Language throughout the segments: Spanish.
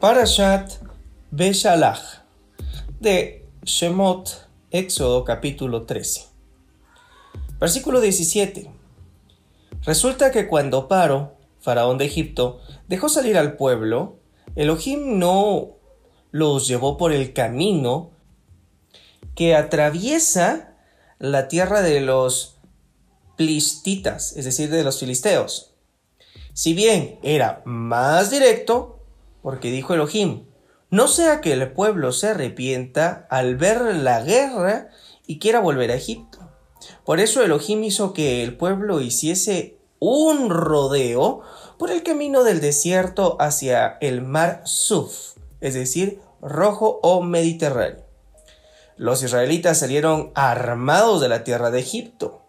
Parashat Beshalach de Shemot, Éxodo capítulo 13. Versículo 17. Resulta que cuando Paro, faraón de Egipto, dejó salir al pueblo, Elohim no los llevó por el camino que atraviesa la tierra de los plistitas, es decir, de los filisteos. Si bien era más directo, porque dijo Elohim, no sea que el pueblo se arrepienta al ver la guerra y quiera volver a Egipto. Por eso Elohim hizo que el pueblo hiciese un rodeo por el camino del desierto hacia el mar Suf, es decir, rojo o mediterráneo. Los israelitas salieron armados de la tierra de Egipto.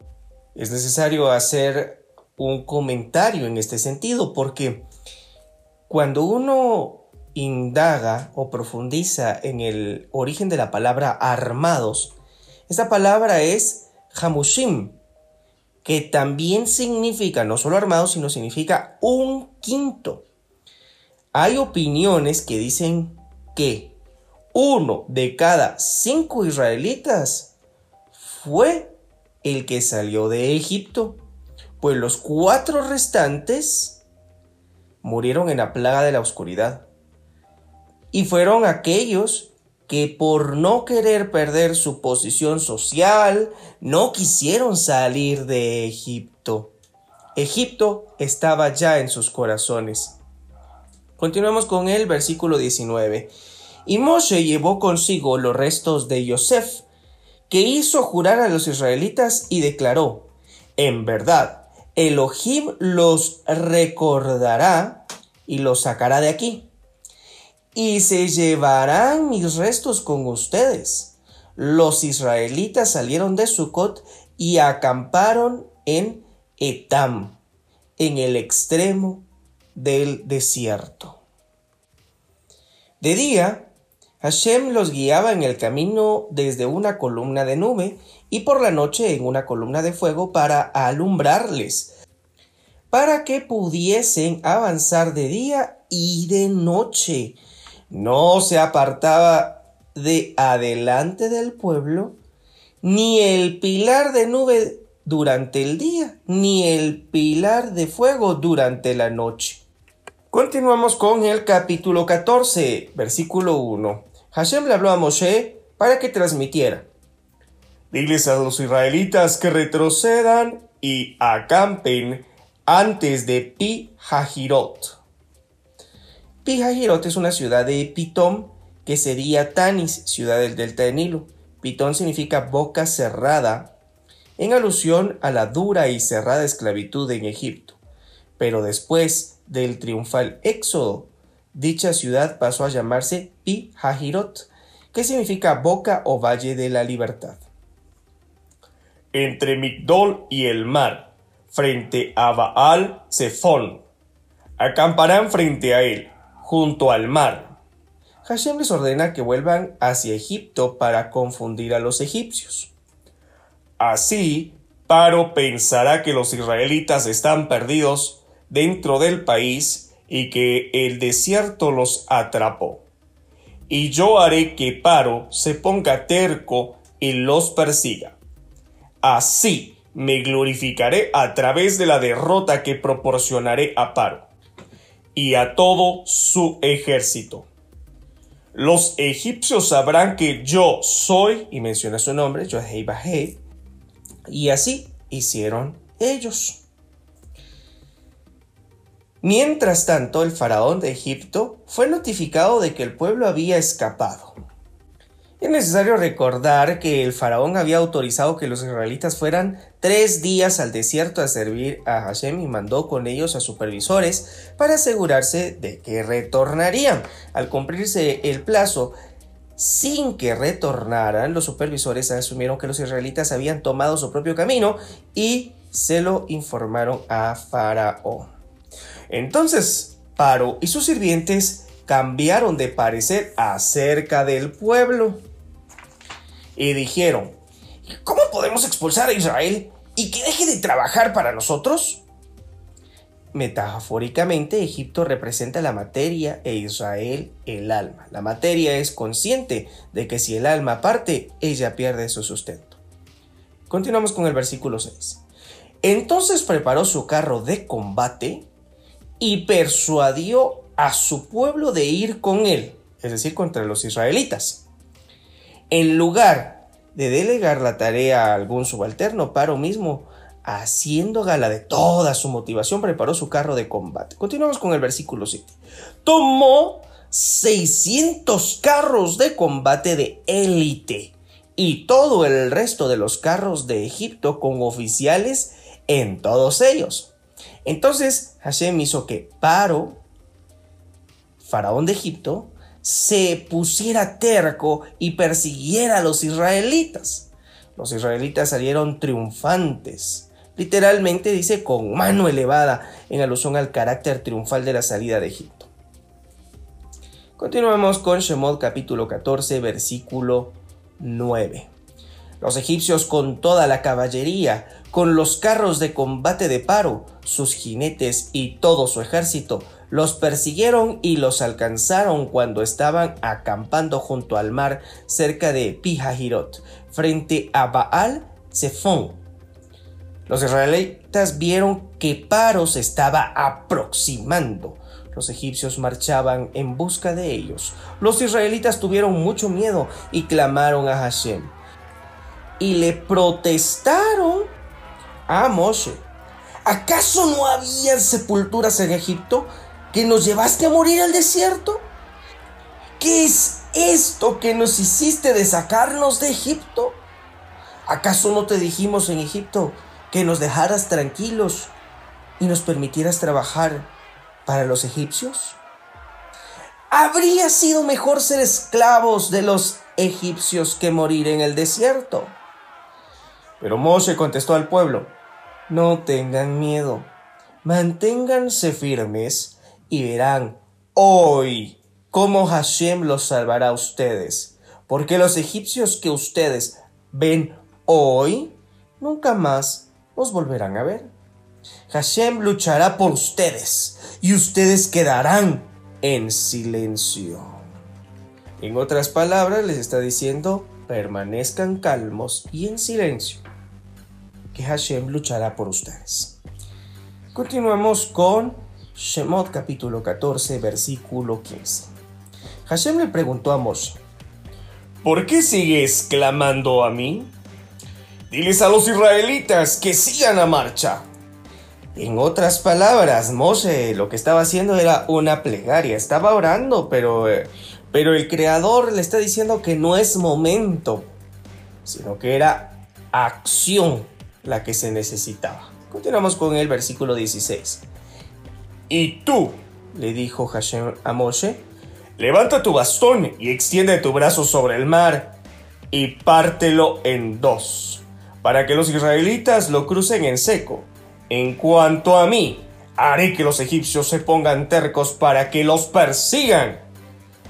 Es necesario hacer un comentario en este sentido porque cuando uno indaga o profundiza en el origen de la palabra armados, esta palabra es hamushim, que también significa no solo armados, sino significa un quinto. Hay opiniones que dicen que uno de cada cinco israelitas fue el que salió de Egipto, pues los cuatro restantes murieron en la plaga de la oscuridad. Y fueron aquellos que por no querer perder su posición social, no quisieron salir de Egipto. Egipto estaba ya en sus corazones. Continuamos con el versículo 19. Y Moshe llevó consigo los restos de Yosef, que hizo jurar a los israelitas y declaró, en verdad, Elohim los recordará y los sacará de aquí. Y se llevarán mis restos con ustedes. Los israelitas salieron de Sucot y acamparon en Etam, en el extremo del desierto. De día, Hashem los guiaba en el camino desde una columna de nube y por la noche en una columna de fuego para alumbrarles, para que pudiesen avanzar de día y de noche. No se apartaba de adelante del pueblo ni el pilar de nube durante el día, ni el pilar de fuego durante la noche. Continuamos con el capítulo 14, versículo 1. Hashem le habló a Moshe para que transmitiera. Diles a los israelitas que retrocedan y acampen antes de Pi Hahirot. Pi Hahirot es una ciudad de Pitón que sería Tanis, ciudad del delta del Nilo. Pitón significa boca cerrada, en alusión a la dura y cerrada esclavitud en Egipto. Pero después del triunfal éxodo, dicha ciudad pasó a llamarse Pi Hahirot, que significa boca o valle de la libertad entre Migdol y el mar, frente a Baal Zephon. Acamparán frente a él, junto al mar. Hashem les ordena que vuelvan hacia Egipto para confundir a los egipcios. Así, Paro pensará que los israelitas están perdidos dentro del país y que el desierto los atrapó. Y yo haré que Paro se ponga terco y los persiga. Así me glorificaré a través de la derrota que proporcionaré a Paro y a todo su ejército. Los egipcios sabrán que yo soy, y menciona su nombre, Bahei, y así hicieron ellos. Mientras tanto, el faraón de Egipto fue notificado de que el pueblo había escapado. Es necesario recordar que el faraón había autorizado que los israelitas fueran tres días al desierto a servir a Hashem y mandó con ellos a supervisores para asegurarse de que retornarían. Al cumplirse el plazo, sin que retornaran, los supervisores asumieron que los israelitas habían tomado su propio camino y se lo informaron a Faraón. Entonces, Paro y sus sirvientes cambiaron de parecer acerca del pueblo y dijeron, ¿cómo podemos expulsar a Israel y que deje de trabajar para nosotros? Metafóricamente, Egipto representa la materia e Israel el alma. La materia es consciente de que si el alma parte, ella pierde su sustento. Continuamos con el versículo 6. Entonces preparó su carro de combate y persuadió a su pueblo de ir con él, es decir, contra los israelitas. En lugar de delegar la tarea a algún subalterno, Paro mismo haciendo gala de toda su motivación, preparó su carro de combate. Continuamos con el versículo 7. Tomó 600 carros de combate de élite y todo el resto de los carros de Egipto con oficiales en todos ellos. Entonces Hashem hizo que Paro, faraón de Egipto, se pusiera terco y persiguiera a los israelitas. Los israelitas salieron triunfantes Literalmente dice con mano elevada en alusión al carácter triunfal de la salida de Egipto. Continuamos con Shemot capítulo 14 versículo 9. Los egipcios con toda la caballería, con los carros de combate de paro, sus jinetes y todo su ejército, los persiguieron y los alcanzaron cuando estaban acampando junto al mar cerca de Pijahirot, frente a Baal Zephon, los israelitas vieron que Paro se estaba aproximando. Los egipcios marchaban en busca de ellos. Los israelitas tuvieron mucho miedo y clamaron a Hashem. Y le protestaron a Moshe. ¿Acaso no había sepulturas en Egipto que nos llevaste a morir al desierto? ¿Qué es esto que nos hiciste de sacarnos de Egipto? ¿Acaso no te dijimos en Egipto que nos dejaras tranquilos y nos permitieras trabajar para los egipcios? ¿Habría sido mejor ser esclavos de los egipcios que morir en el desierto? Pero Moshe contestó al pueblo, no tengan miedo, manténganse firmes y verán hoy cómo Hashem los salvará a ustedes, porque los egipcios que ustedes ven hoy nunca más os volverán a ver. Hashem luchará por ustedes y ustedes quedarán en silencio. En otras palabras, les está diciendo, permanezcan calmos y en silencio, que Hashem luchará por ustedes. Continuamos con Shemot capítulo 14, versículo 15. Hashem le preguntó a Moshe, ¿por qué sigues clamando a mí? Diles a los israelitas que sigan la marcha. En otras palabras, Moshe lo que estaba haciendo era una plegaria, estaba orando, pero, pero el Creador le está diciendo que no es momento, sino que era acción la que se necesitaba. Continuamos con el versículo 16. Y tú, le dijo Hashem a Moshe, levanta tu bastón y extiende tu brazo sobre el mar y pártelo en dos para que los israelitas lo crucen en seco. En cuanto a mí, haré que los egipcios se pongan tercos para que los persigan.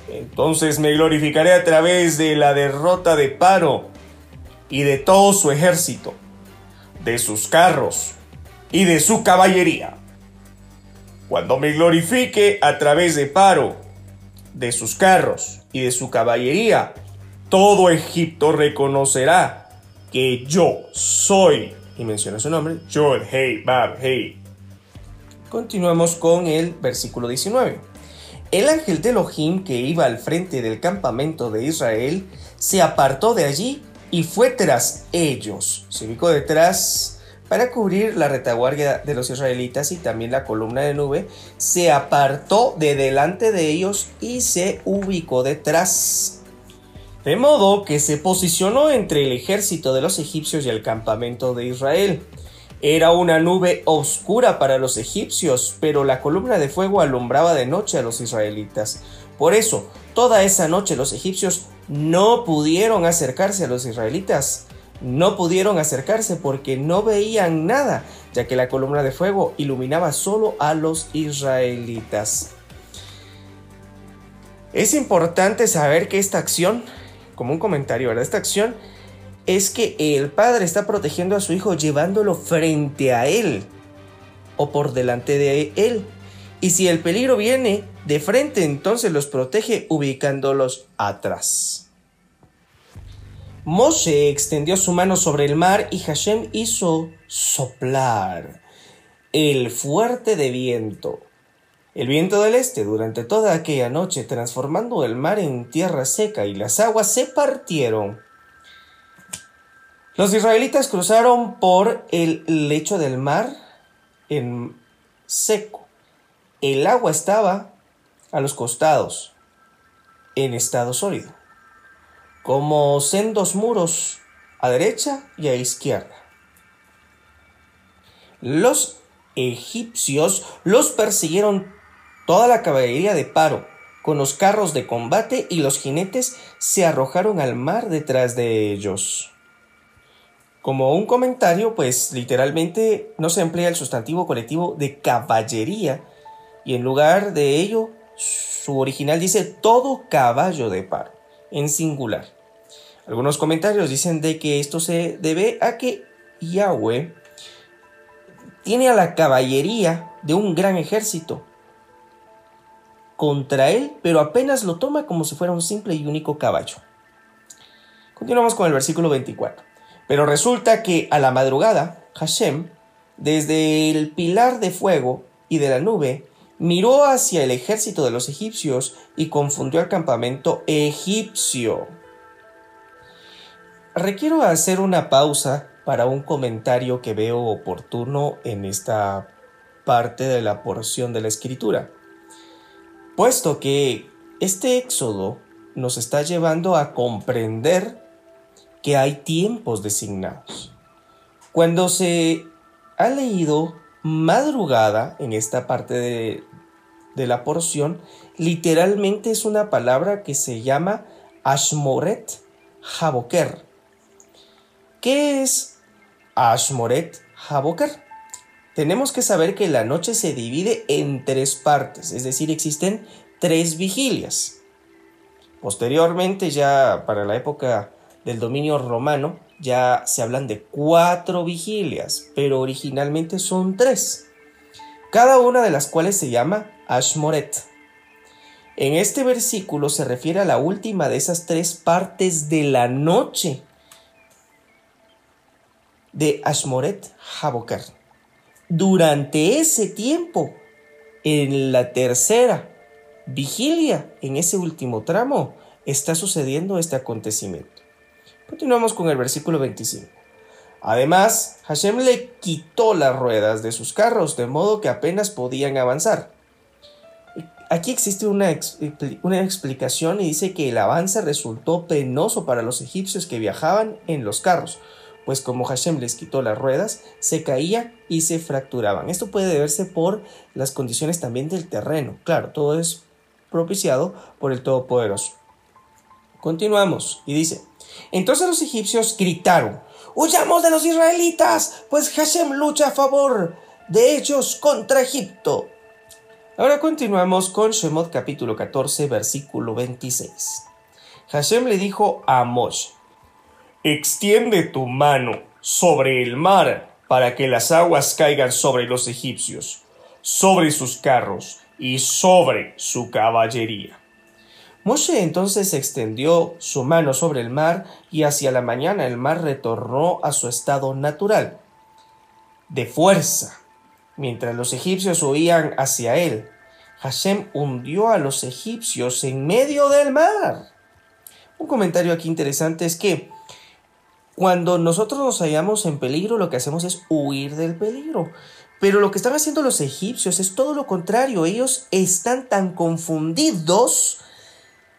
Entonces me glorificaré a través de la derrota de Paro y de todo su ejército, de sus carros y de su caballería. Cuando me glorifique a través de Paro, de sus carros y de su caballería, todo Egipto reconocerá que yo soy, y menciona su nombre, Yod, Hey, Bab, Hey. Continuamos con el versículo 19. El ángel de Elohim que iba al frente del campamento de Israel se apartó de allí y fue tras ellos. Se ubicó detrás para cubrir la retaguardia de los israelitas y también la columna de nube. Se apartó de delante de ellos y se ubicó detrás de modo que se posicionó entre el ejército de los egipcios y el campamento de Israel. Era una nube oscura para los egipcios, pero la columna de fuego alumbraba de noche a los israelitas. Por eso, toda esa noche los egipcios no pudieron acercarse a los israelitas. No pudieron acercarse porque no veían nada, ya que la columna de fuego iluminaba solo a los israelitas. Es importante saber que esta acción como un comentario, ¿verdad? Esta acción es que el padre está protegiendo a su hijo llevándolo frente a él. o por delante de él. Y si el peligro viene de frente, entonces los protege ubicándolos atrás. Moshe extendió su mano sobre el mar y Hashem hizo soplar el fuerte de viento. El viento del este durante toda aquella noche, transformando el mar en tierra seca y las aguas se partieron. Los israelitas cruzaron por el lecho del mar en seco. El agua estaba a los costados, en estado sólido, como sendos muros a derecha y a izquierda. Los egipcios los persiguieron toda la caballería de paro, con los carros de combate y los jinetes se arrojaron al mar detrás de ellos. Como un comentario, pues literalmente no se emplea el sustantivo colectivo de caballería y en lugar de ello su original dice todo caballo de paro, en singular. Algunos comentarios dicen de que esto se debe a que Yahweh tiene a la caballería de un gran ejército contra él, pero apenas lo toma como si fuera un simple y único caballo. Continuamos con el versículo 24. Pero resulta que a la madrugada, Hashem, desde el pilar de fuego y de la nube, miró hacia el ejército de los egipcios y confundió al campamento egipcio. Requiero hacer una pausa para un comentario que veo oportuno en esta parte de la porción de la escritura, puesto que este éxodo nos está llevando a comprender que hay tiempos designados. Cuando se ha leído madrugada en esta parte de, la porción, literalmente es una palabra que se llama Ashmoret Haboker. ¿Qué es Ashmoret Haboker? Tenemos que saber que la noche se divide en tres partes, es decir, existen tres vigilias. Posteriormente, ya para la época del dominio romano, ya se hablan de cuatro vigilias, pero originalmente son tres, cada una de las cuales se llama Ashmoret. En este versículo se refiere a la última de esas tres partes de la noche de Ashmoret Haboker. Durante ese tiempo, en la tercera vigilia, en ese último tramo, está sucediendo este acontecimiento. Continuamos con el versículo 25. Además, Hashem le quitó las ruedas de sus carros, de modo que apenas podían avanzar. Aquí existe una, una, explicación y dice que el avance resultó penoso para los egipcios que viajaban en los carros, pues como Hashem les quitó las ruedas, se caían y se fracturaban. Esto puede deberse por las condiciones también del terreno. Claro, todo es propiciado por el Todopoderoso. Continuamos y dice, entonces los egipcios gritaron, huyamos de los israelitas, pues Hashem lucha a favor de ellos contra Egipto. Ahora continuamos con Shemot capítulo 14 versículo 26. Hashem le dijo a Moshe, extiende tu mano sobre el mar para que las aguas caigan sobre los egipcios, sobre sus carros y sobre su caballería. Moshe entonces extendió su mano sobre el mar y hacia la mañana el mar retornó a su estado natural, de fuerza. Mientras los egipcios huían hacia él, Hashem hundió a los egipcios en medio del mar. Un comentario aquí interesante es que cuando nosotros nos hallamos en peligro, lo que hacemos es huir del peligro. Pero lo que están haciendo los egipcios es todo lo contrario. Ellos están tan confundidos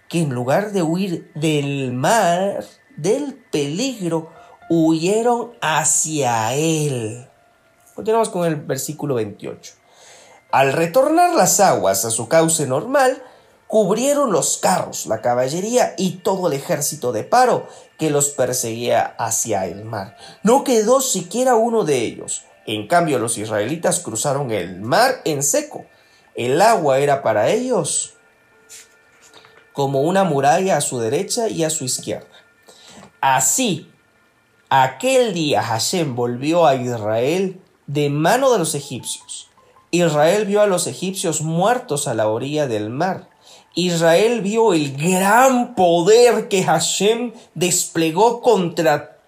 que en lugar de huir del mar, del peligro, huyeron hacia él. Continuamos con el versículo 28. Al retornar las aguas a su cauce normal, cubrieron los carros, la caballería y todo el ejército de paro que los perseguía hacia el mar. No quedó siquiera uno de ellos. En cambio, los israelitas cruzaron el mar en seco. El agua era para ellos como una muralla a su derecha y a su izquierda. Así, aquel día Hashem volvió a Israel de mano de los egipcios. Israel vio a los egipcios muertos a la orilla del mar. Israel vio el gran poder que Hashem desplegó contra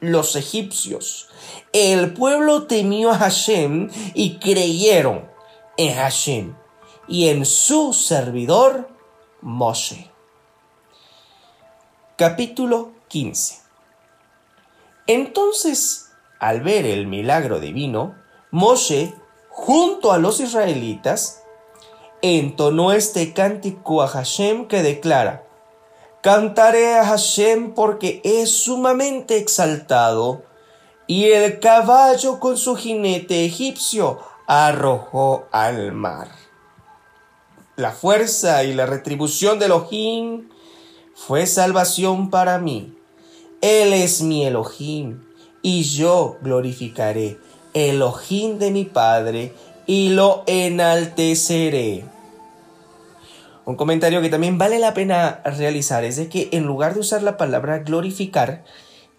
los egipcios. El pueblo temió a Hashem y creyeron en Hashem y en su servidor Moshe. Capítulo 15 Entonces, al ver el milagro divino, Moshe, junto a los israelitas, entonó este cántico a Hashem que declara, Cantaré a Hashem porque es sumamente exaltado, y el caballo con su jinete egipcio arrojó al mar. La fuerza y la retribución de Elohim fue salvación para mí. Él es mi Elohim, y yo glorificaré Elohim de mi Padre, y lo enalteceré. Un comentario que también vale la pena realizar es de que en lugar de usar la palabra glorificar,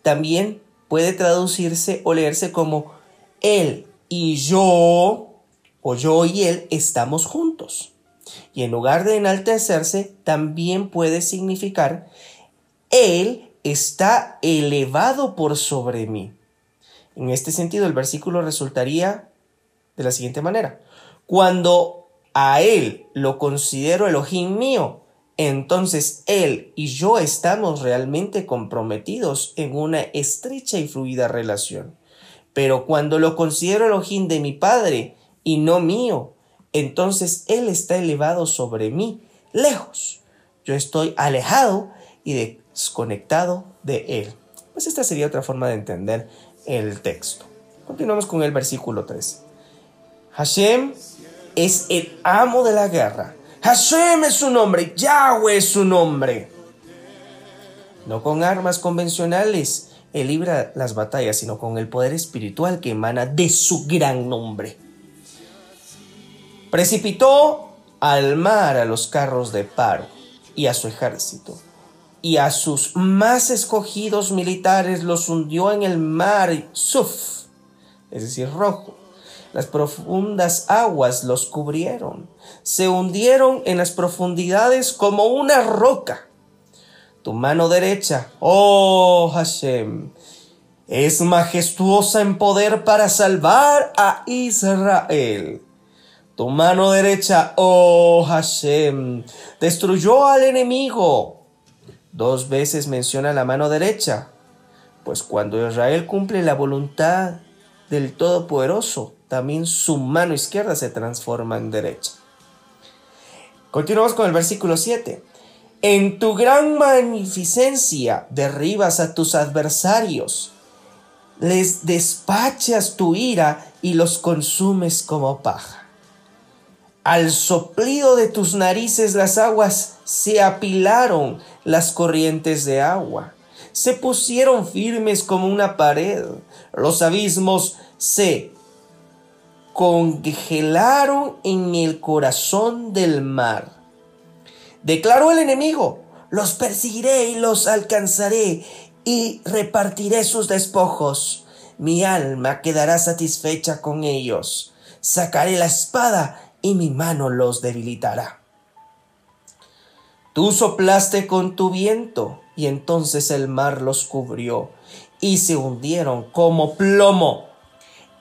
también puede traducirse o leerse como él y yo, o yo y él estamos juntos. Y en lugar de enaltecerse, también puede significar él está elevado por sobre mí. En este sentido, el versículo resultaría de la siguiente manera. Cuando a Él lo considero Elohim mío, entonces Él y yo estamos realmente comprometidos en una estrecha y fluida relación. Pero cuando lo considero Elohim de mi Padre y no mío, entonces Él está elevado sobre mí, lejos. Yo estoy alejado y desconectado de Él. Pues esta sería otra forma de entender el texto. Continuamos con el versículo 3. Hashem es el amo de la guerra. Hashem es su nombre, Yahweh es su nombre. No con armas convencionales él libra las batallas, sino con el poder espiritual que emana de su gran nombre. Precipitó al mar a los carros de Paro y a su ejército, y a sus más escogidos militares los hundió en el mar Suf, es decir, rojo las profundas aguas los cubrieron. Se hundieron en las profundidades como una roca. Tu mano derecha, oh Hashem, es majestuosa en poder para salvar a Israel. Tu mano derecha, oh Hashem, destruyó al enemigo. Dos veces menciona la mano derecha, pues cuando Israel cumple la voluntad del Todopoderoso, también su mano izquierda se transforma en derecha. Continuamos con el versículo 7. En tu gran magnificencia derribas a tus adversarios, les despachas tu ira y los consumes como paja. Al soplido de tus narices las aguas se apilaron las corrientes de agua, se pusieron firmes como una pared, los abismos se congelaron en el corazón del mar. Declaró el enemigo, los perseguiré y los alcanzaré y repartiré sus despojos. Mi alma quedará satisfecha con ellos. Sacaré la espada y mi mano los debilitará. Tú soplaste con tu viento y entonces el mar los cubrió y se hundieron como plomo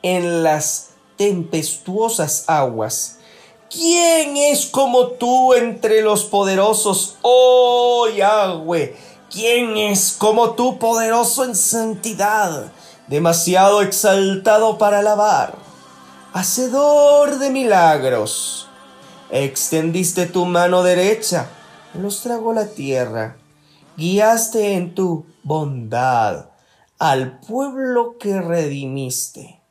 en las tempestuosas aguas. ¿Quién es como tú entre los poderosos, oh Yahweh? ¿Quién es como tú poderoso en santidad, demasiado exaltado para alabar, hacedor de milagros? Extendiste tu mano derecha, los tragó la tierra, guiaste en tu bondad al pueblo que redimiste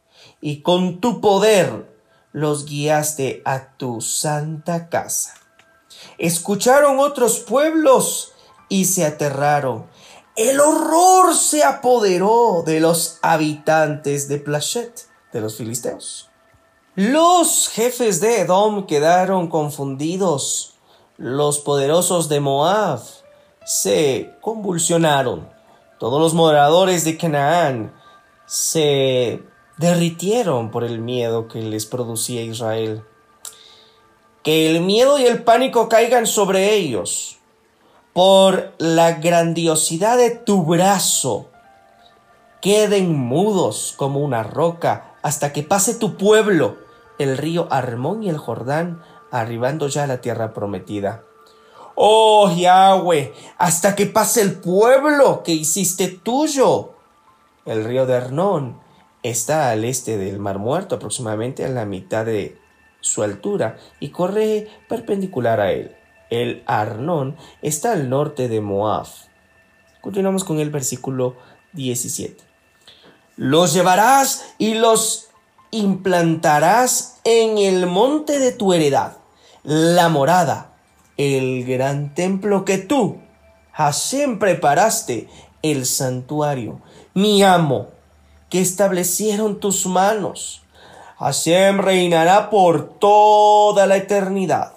y con tu poder los guiaste a tu santa casa. Escucharon otros pueblos y se aterraron. El horror se apoderó de los habitantes de Plachet, de los filisteos. Los jefes de Edom quedaron confundidos. Los poderosos de Moab se convulsionaron. Todos los moradores de Canaán se derritieron por el miedo que les producía Israel. Que el miedo y el pánico caigan sobre ellos por la grandiosidad de tu brazo. Queden mudos como una roca hasta que pase tu pueblo, el río Armón y el Jordán, arribando ya a la tierra prometida. Oh Yahweh, hasta que pase el pueblo que hiciste tuyo. El río de Arnón está al este del Mar Muerto, aproximadamente a la mitad de su altura, y corre perpendicular a él. El Arnón está al norte de Moab. Continuamos con el versículo 17. Los llevarás y los implantarás en el monte de tu heredad, la morada el gran templo que tú, Hashem, preparaste, el santuario, mi amo, que establecieron tus manos. Hashem reinará por toda la eternidad.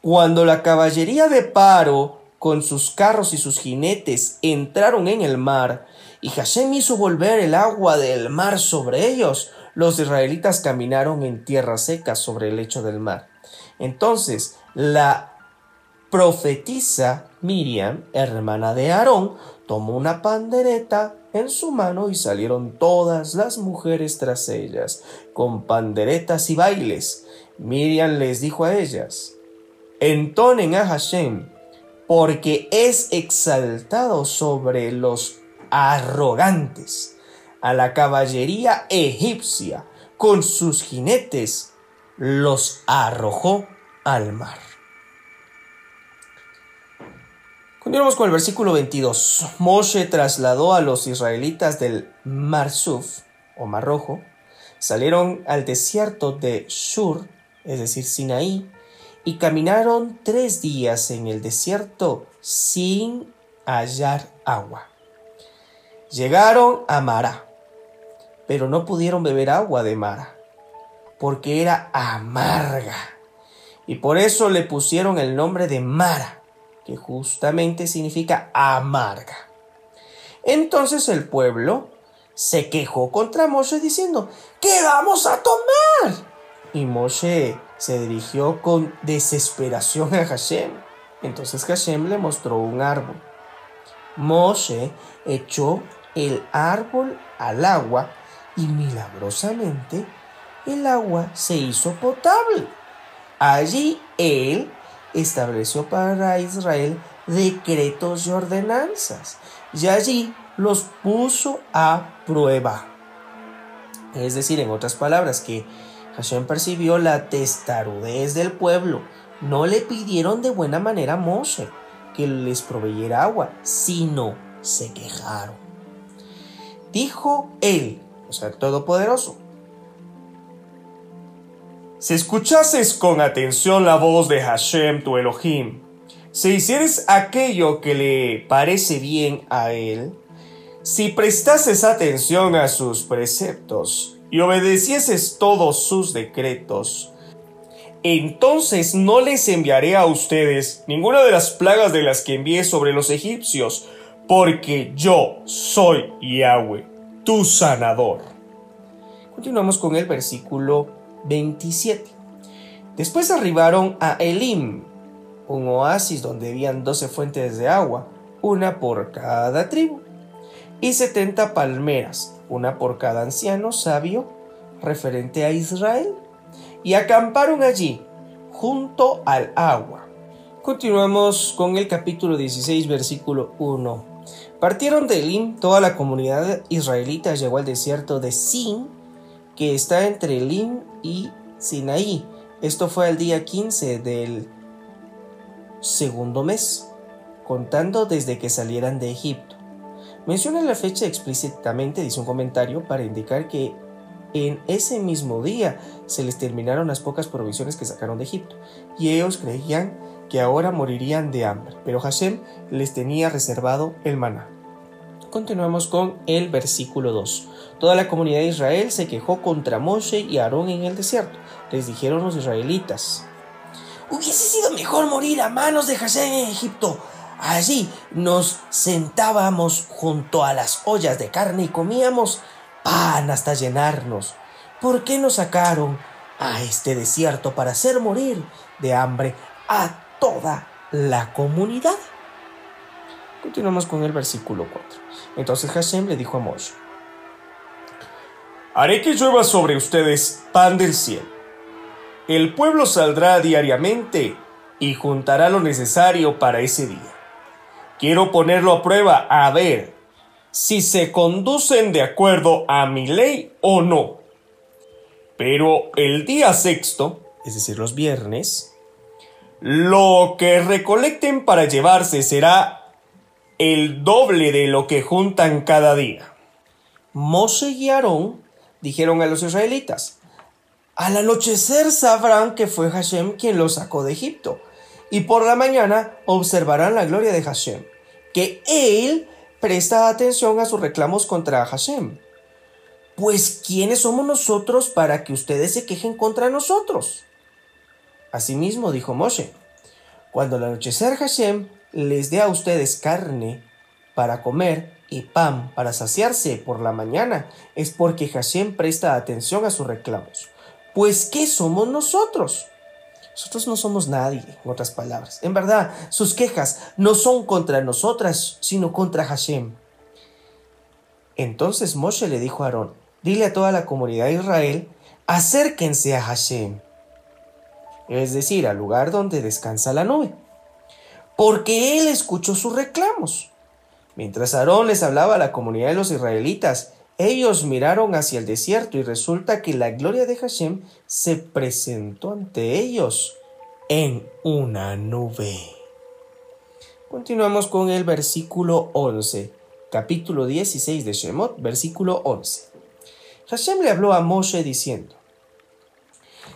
Cuando la caballería de Paro, con sus carros y sus jinetes, entraron en el mar, y Hashem hizo volver el agua del mar sobre ellos, los israelitas caminaron en tierra seca sobre el lecho del mar. Entonces la profetisa Miriam, hermana de Aarón, tomó una pandereta en su mano y salieron todas las mujeres tras ellas, con panderetas y bailes. Miriam les dijo a ellas, entonen a Hashem, porque es exaltado sobre los arrogantes, a la caballería egipcia, con sus jinetes, los arrojó al mar. Continuamos con el versículo 22. Moshe trasladó a los israelitas del Mar Suf, o Mar Rojo, salieron al desierto de Shur, es decir, Sinaí, y caminaron tres días en el desierto sin hallar agua. Llegaron a Mara, pero no pudieron beber agua de Mara, porque era amarga y por eso le pusieron el nombre de Mara, que justamente significa amarga. Entonces el pueblo se quejó contra Moshe diciendo, ¿qué vamos a tomar? Y Moshe se dirigió con desesperación a Hashem. Entonces Hashem le mostró un árbol. Moshe echó el árbol al agua y milagrosamente el agua se hizo potable. Allí él estableció para Israel decretos y ordenanzas, y allí los puso a prueba. Es decir, en otras palabras, que Hashem percibió la testarudez del pueblo. No le pidieron de buena manera a Moshe que les proveyera agua, sino se quejaron. Dijo él, o sea, el Todopoderoso, si escuchases con atención la voz de Hashem tu Elohim, si hicieres aquello que le parece bien a él, si prestases atención a sus preceptos y obedecieses todos sus decretos, entonces no les enviaré a ustedes ninguna de las plagas de las que envié sobre los egipcios, porque yo soy Yahweh, tu sanador. Continuamos con el versículo 27. Después arribaron a Elim, un oasis donde habían doce fuentes de agua, una por cada tribu, y setenta palmeras, una por cada anciano sabio referente a Israel, y acamparon allí, junto al agua. Continuamos con el capítulo 16, versículo 1. Partieron de Elim, toda la comunidad israelita llegó al desierto de Sin, que está entre Elim y Sinaí. Esto fue el día 15 del segundo mes, contando desde que salieran de Egipto. Menciona la fecha explícitamente, dice un comentario, para indicar que en ese mismo día se les terminaron las pocas provisiones que sacaron de Egipto, y ellos creían que ahora morirían de hambre, pero Hashem les tenía reservado el maná. Continuamos con el versículo 2. Toda la comunidad de Israel se quejó contra Moshe y Aarón en el desierto. Les dijeron los israelitas, hubiese sido mejor morir a manos de Hashem en Egipto. Allí nos sentábamos junto a las ollas de carne y comíamos pan hasta llenarnos. ¿Por qué nos sacaron a este desierto para hacer morir de hambre a toda la comunidad? Continuamos con el versículo 4. Entonces Hashem le dijo a Moshe, Haré que llueva sobre ustedes pan del cielo. El pueblo saldrá diariamente y juntará lo necesario para ese día. Quiero ponerlo a prueba a ver si se conducen de acuerdo a mi ley o no. Pero el día sexto, es decir, los viernes, lo que recolecten para llevarse será el doble de lo que juntan cada día. Moshe y Aarón dijeron a los israelitas, al anochecer sabrán que fue Hashem quien los sacó de Egipto, y por la mañana observarán la gloria de Hashem que él presta atención a sus reclamos contra Hashem. Pues, ¿quiénes somos nosotros para que ustedes se quejen contra nosotros? Asimismo dijo Moshe, cuando al anochecer Hashem les dé a ustedes carne para comer y pan para saciarse por la mañana, es porque Hashem presta atención a sus reclamos. Pues, ¿qué somos nosotros? Nosotros no somos nadie, en otras palabras. En verdad, sus quejas no son contra nosotras, sino contra Hashem. Entonces Moshe le dijo a Aarón, dile a toda la comunidad de Israel, acérquense a Hashem, es decir, al lugar donde descansa la nube, porque él escuchó sus reclamos. Mientras Aarón les hablaba a la comunidad de los israelitas, ellos miraron hacia el desierto y resulta que la gloria de Hashem se presentó ante ellos en una nube. Continuamos con el versículo 11, capítulo 16 de Shemot, versículo 11. Hashem le habló a Moshe diciendo,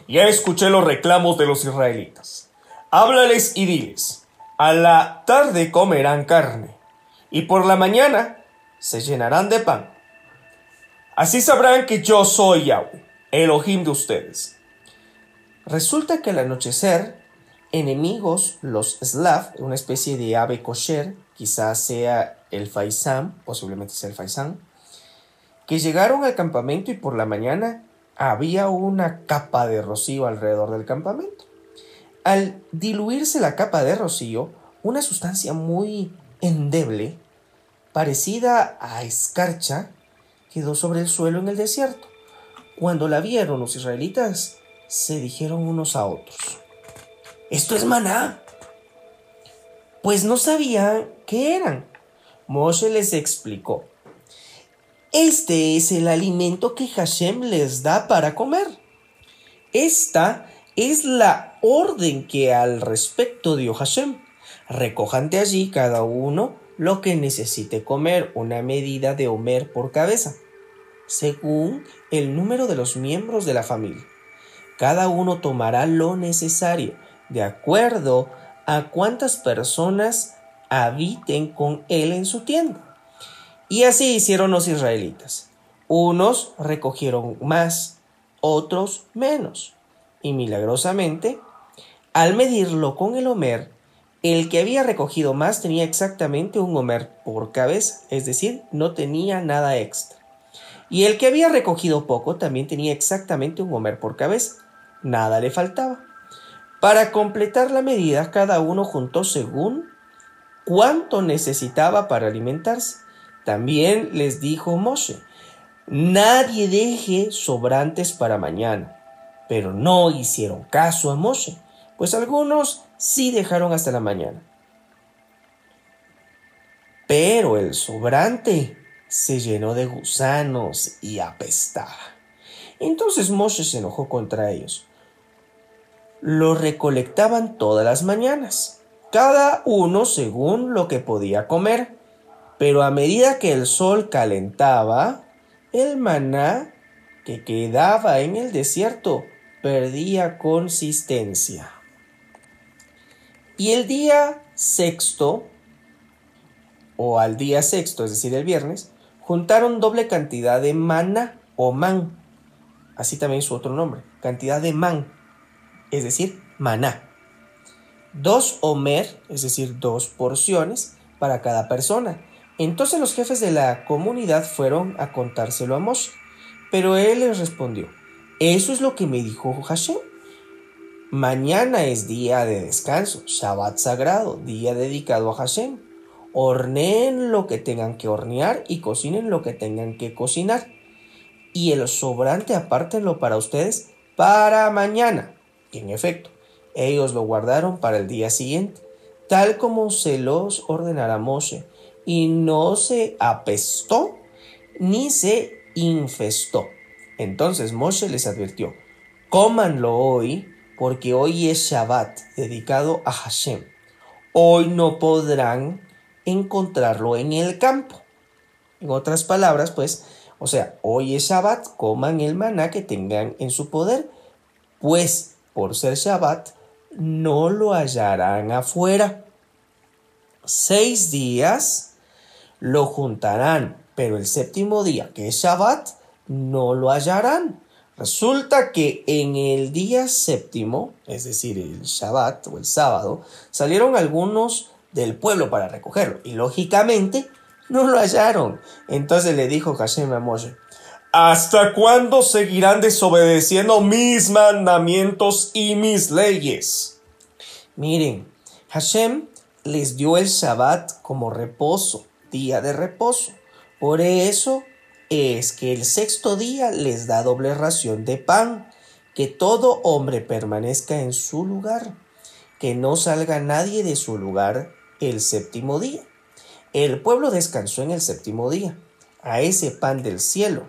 Ya escuché los reclamos de los israelitas. Háblales y diles, a la tarde comerán carne, y por la mañana se llenarán de pan Así sabrán que yo soy Yahweh, Elohim de ustedes. Resulta que al anochecer, enemigos, los Slav, una especie de ave kosher, quizás sea el faisán, posiblemente sea el faisán, que llegaron al campamento y por la mañana había una capa de rocío alrededor del campamento. Al diluirse la capa de rocío, una sustancia muy endeble, parecida a escarcha, quedó sobre el suelo en el desierto. Cuando la vieron los israelitas, se dijeron unos a otros, esto es maná. Pues no sabían qué eran. Moshe les explicó, este es el alimento que Hashem les da para comer. Esta es la orden que al respecto dio Hashem. Recojan de allí cada uno lo que necesite comer, una medida de Homer por cabeza según el número de los miembros de la familia. Cada uno tomará lo necesario, de acuerdo a cuántas personas habiten con él en su tienda. Y así hicieron los israelitas. Unos recogieron más, otros menos. Y milagrosamente, al medirlo con el Homer, el que había recogido más tenía exactamente un Homer por cabeza, es decir, no tenía nada extra. Y el que había recogido poco también tenía exactamente un homer por cabeza. Nada le faltaba. Para completar la medida, cada uno juntó según cuánto necesitaba para alimentarse. También les dijo Moshe, nadie deje sobrantes para mañana. Pero no hicieron caso a Moshe, pues algunos sí dejaron hasta la mañana. Pero el sobrante se llenó de gusanos y apestaba. Entonces Moshe se enojó contra ellos. Lo recolectaban todas las mañanas, cada uno según lo que podía comer, pero a medida que el sol calentaba, el maná que quedaba en el desierto perdía consistencia. Y el día sexto, o al día sexto, es decir, el viernes, juntaron doble cantidad de mana o man, así también su otro nombre, cantidad de man, es decir, maná. Dos omer, es decir, dos porciones para cada persona, Entonces los jefes de la comunidad fueron a contárselo a Moshe, pero él les respondió, eso es lo que me dijo Hashem. Mañana es día de descanso, Shabbat sagrado, día dedicado a Hashem. Horneen lo que tengan que hornear y cocinen lo que tengan que cocinar. Y el sobrante apártenlo para ustedes para mañana. Y en efecto, ellos lo guardaron para el día siguiente, tal como se los ordenara Moshe, y no se apestó ni se infestó. Entonces Moshe les advirtió, cómanlo hoy, porque hoy es Shabbat, dedicado a Hashem. Hoy no podrán encontrarlo en el campo. En otras palabras, pues, o sea, hoy es Shabbat, coman el maná que tengan en su poder, pues por ser Shabbat no lo hallarán afuera. Seis días lo juntarán, pero el séptimo día, que es Shabbat, no lo hallarán. Resulta que en el día séptimo, es decir, el Shabbat o el sábado, salieron algunos del pueblo para recogerlo y lógicamente no lo hallaron. Entonces le dijo Hashem a Moshe, ¿hasta cuándo seguirán desobedeciendo mis mandamientos y mis leyes? Miren, Hashem les dio el Shabbat como reposo, día de reposo. Por eso es que el sexto día les da doble ración de pan, que todo hombre permanezca en su lugar, que no salga nadie de su lugar el séptimo día. El pueblo descansó en el séptimo día, a ese pan del cielo.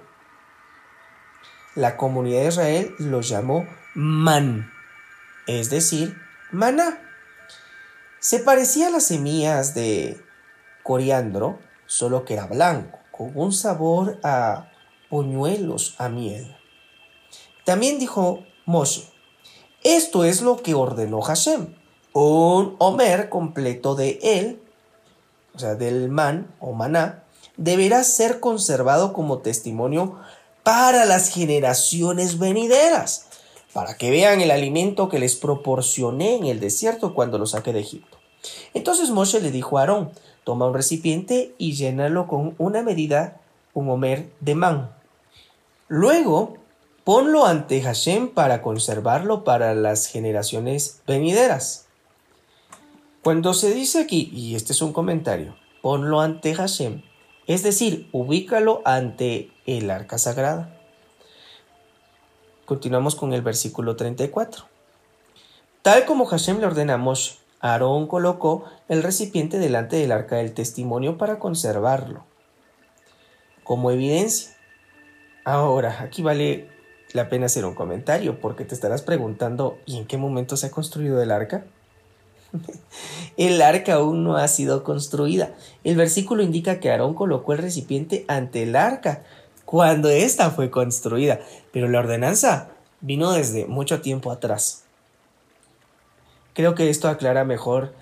La comunidad de Israel lo llamó man, es decir, maná. Se parecía a las semillas de coriandro, solo que era blanco con un sabor a puñuelos a miel. También dijo Moshe, esto es lo que ordenó Hashem, un Homer completo de él, o sea, del man o maná, deberá ser conservado como testimonio para las generaciones venideras, para que vean el alimento que les proporcioné en el desierto cuando los saqué de Egipto. Entonces Moshe le dijo a Aarón, Toma un recipiente y llénalo con una medida, un homer de man. Luego, ponlo ante Hashem para conservarlo para las generaciones venideras. Cuando se dice aquí, y este es un comentario, ponlo ante Hashem, es decir, ubícalo ante el arca sagrada. Continuamos con el versículo 34. Tal como Hashem le ordena a Moshe, Aarón colocó el recipiente delante del arca del testimonio para conservarlo como evidencia. Ahora, aquí vale la pena hacer un comentario porque te estarás preguntando ¿y en qué momento se ha construido el arca? el arca aún no ha sido construida. El versículo indica que Aarón colocó el recipiente ante el arca cuando ésta fue construida, pero la ordenanza vino desde mucho tiempo atrás. Creo que esto aclara mejor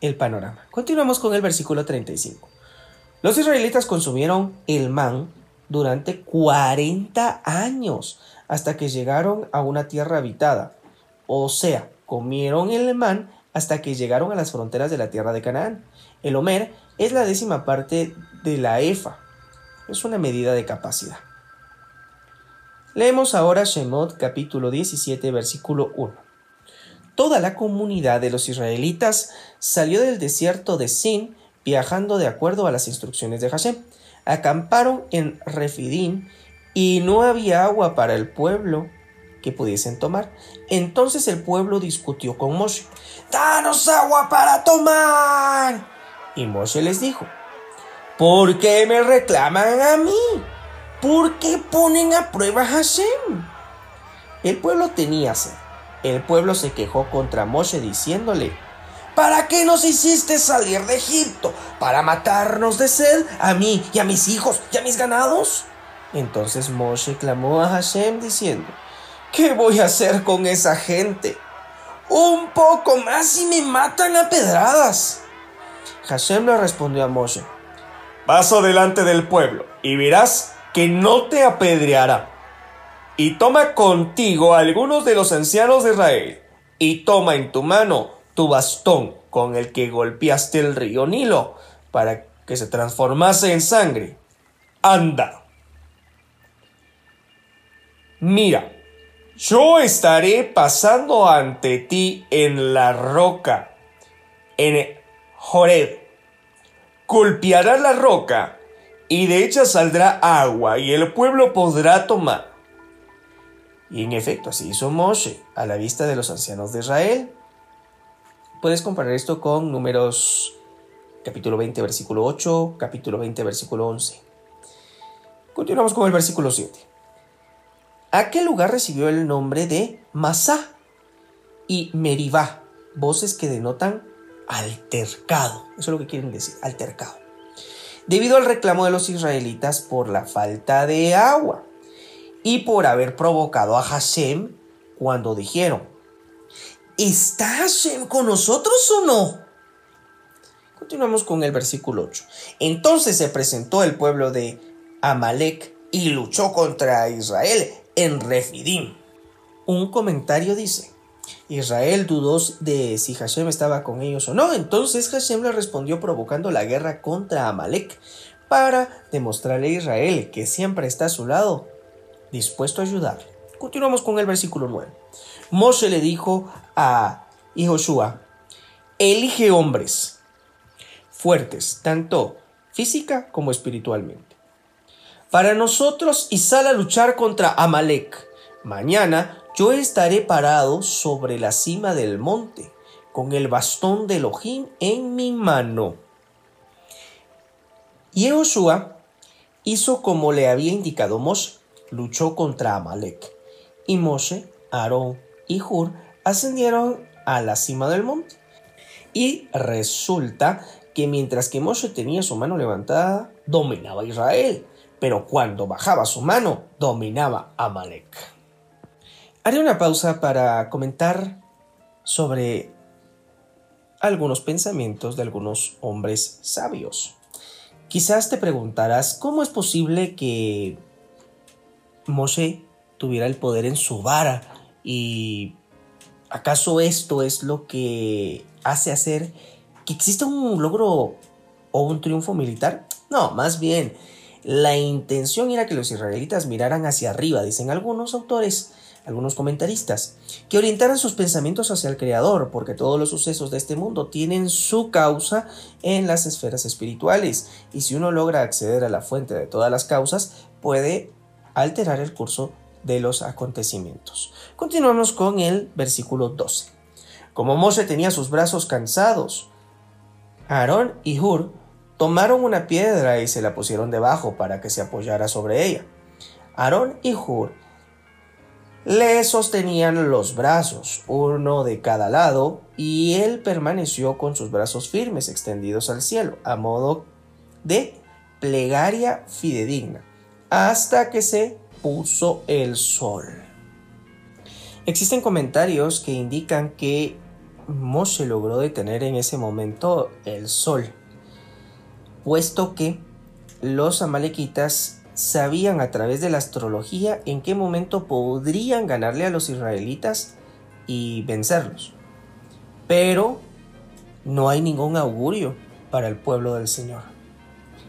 el panorama. Continuamos con el versículo 35. Los israelitas consumieron el man durante 40 años hasta que llegaron a una tierra habitada. O sea, comieron el man hasta que llegaron a las fronteras de la tierra de Canaán. El Homer es la décima parte de la EFA. Es una medida de capacidad. Leemos ahora Shemot capítulo 17 versículo 1 toda la comunidad de los israelitas salió del desierto de Sin viajando de acuerdo a las instrucciones de Hashem. Acamparon en Refidim y no había agua para el pueblo que pudiesen tomar. Entonces el pueblo discutió con Moshe. ¡Danos agua para tomar! Y Moshe les dijo, ¿por qué me reclaman a mí? ¿Por qué ponen a prueba a Hashem? El pueblo tenía sed el pueblo se quejó contra Moshe diciéndole, ¿Para qué nos hiciste salir de Egipto? ¿Para matarnos de sed a mí y a mis hijos y a mis ganados? Entonces Moshe clamó a Hashem diciendo, ¿qué voy a hacer con esa gente? Un poco más y me matan a pedradas. Hashem le respondió a Moshe, Paso delante del pueblo y verás que no te apedreará y toma contigo algunos de los ancianos de Israel, y toma en tu mano tu bastón con el que golpeaste el río Nilo, para que se transformase en sangre. Anda. Mira, yo estaré pasando ante ti en la roca, en Joreb. Golpeará la roca y de ella saldrá agua y el pueblo podrá tomar. Y en efecto, así hizo Moshe a la vista de los ancianos de Israel. Puedes comparar esto con números capítulo 20, versículo 8, capítulo 20, versículo 11. Continuamos con el versículo 7. Aquel lugar recibió el nombre de Masá y Meribá, voces que denotan altercado. Eso es lo que quieren decir, altercado. Debido al reclamo de los israelitas por la falta de agua y por haber provocado a Hashem cuando dijeron, ¿está Hashem con nosotros o no? Continuamos con el versículo 8. Entonces se presentó el pueblo de Amalek y luchó contra Israel en Refidim. Un comentario dice, Israel dudó de si Hashem estaba con ellos o no, entonces Hashem le respondió provocando la guerra contra Amalek para demostrarle a Israel que siempre está a su lado, dispuesto a ayudarle. Continuamos con el versículo 9. Moshe le dijo a Joshua, elige hombres fuertes, tanto física como espiritualmente para nosotros y sal a luchar contra Amalek. Mañana yo estaré parado sobre la cima del monte, con el bastón de Elohim en mi mano. Y Josué hizo como le había indicado Moshe, luchó contra Amalek. Y Moshe, Aarón y Hur ascendieron a la cima del monte. Y resulta que mientras que Moshe tenía su mano levantada, dominaba Israel pero cuando bajaba su mano dominaba a Malek. Haré una pausa para comentar sobre algunos pensamientos de algunos hombres sabios. Quizás te preguntarás cómo es posible que Moshe tuviera el poder en su vara y acaso esto es lo que hace hacer que exista un logro o un triunfo militar? No, más bien la intención era que los israelitas miraran hacia arriba, dicen algunos autores, algunos comentaristas, que orientaran sus pensamientos hacia el Creador, porque todos los sucesos de este mundo tienen su causa en las esferas espirituales, y si uno logra acceder a la fuente de todas las causas, puede alterar el curso de los acontecimientos. Continuamos con el versículo 12. Como Mose tenía sus brazos cansados, Aarón y Hur Tomaron una piedra y se la pusieron debajo para que se apoyara sobre ella. Aarón y Hur le sostenían los brazos, uno de cada lado, y él permaneció con sus brazos firmes extendidos al cielo, a modo de plegaria fidedigna, hasta que se puso el sol. Existen comentarios que indican que Moshe logró detener en ese momento el sol puesto que los amalequitas sabían a través de la astrología en qué momento podrían ganarle a los israelitas y vencerlos. Pero no hay ningún augurio para el pueblo del Señor.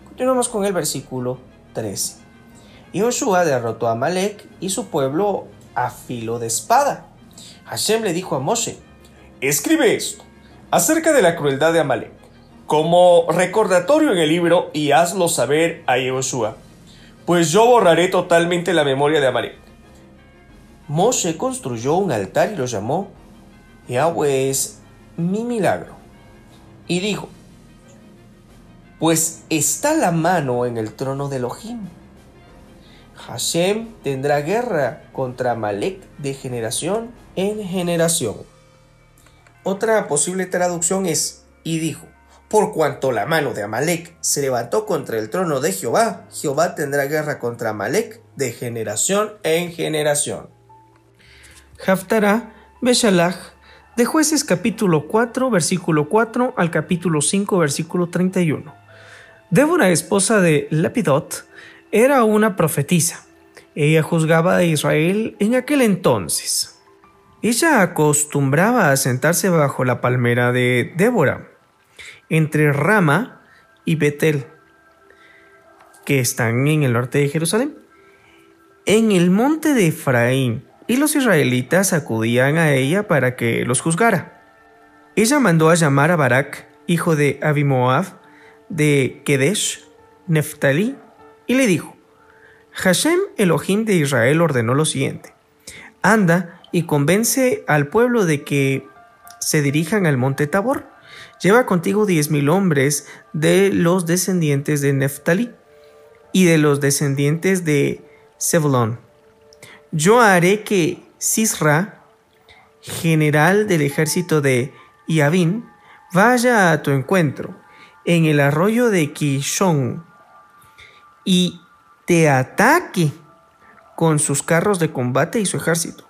Continuamos con el versículo 13. Y Joshua derrotó a Amalek y su pueblo a filo de espada. Hashem le dijo a Moshe, escribe esto acerca de la crueldad de Amalek como recordatorio en el libro y hazlo saber a Yehoshua, pues yo borraré totalmente la memoria de Amalek. Moshe construyó un altar y lo llamó Yahweh es mi milagro. Y dijo, pues está la mano en el trono de Elohim. Hashem tendrá guerra contra Amalek de generación en generación. Otra posible traducción es, y dijo, por cuanto la mano de Amalek se levantó contra el trono de Jehová, Jehová tendrá guerra contra Amalek de generación en generación. Haftarah Beshalach de Jueces capítulo 4 versículo 4 al capítulo 5 versículo 31. Débora, esposa de Lapidot, era una profetisa. Ella juzgaba a Israel en aquel entonces. Ella acostumbraba a sentarse bajo la palmera de Débora entre Rama y Betel, que están en el norte de Jerusalén, en el monte de Efraín, y los israelitas acudían a ella para que los juzgara. Ella mandó a llamar a Barak, hijo de Abimoab, de Kedesh, Neftalí, y le dijo, Hashem Elohim de Israel ordenó lo siguiente, anda y convence al pueblo de que se dirijan al monte Tabor. Lleva contigo diez mil hombres de los descendientes de Neftalí y de los descendientes de Zebulón. Yo haré que Sisra, general del ejército de Yavin, vaya a tu encuentro en el arroyo de Kishon y te ataque con sus carros de combate y su ejército.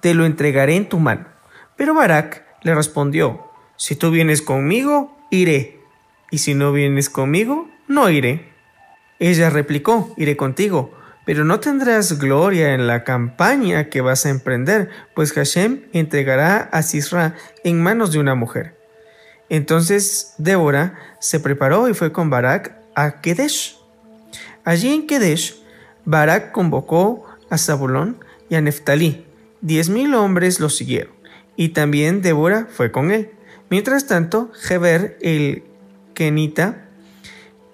Te lo entregaré en tu mano. Pero Barak le respondió, si tú vienes conmigo, iré, y si no vienes conmigo, no iré. Ella replicó, iré contigo, pero no tendrás gloria en la campaña que vas a emprender, pues Hashem entregará a Sisra en manos de una mujer. Entonces Débora se preparó y fue con Barak a Kedesh. Allí en Kedesh, Barak convocó a Zabulón y a Neftalí. Diez mil hombres lo siguieron, y también Débora fue con él. Mientras tanto, Heber, el kenita,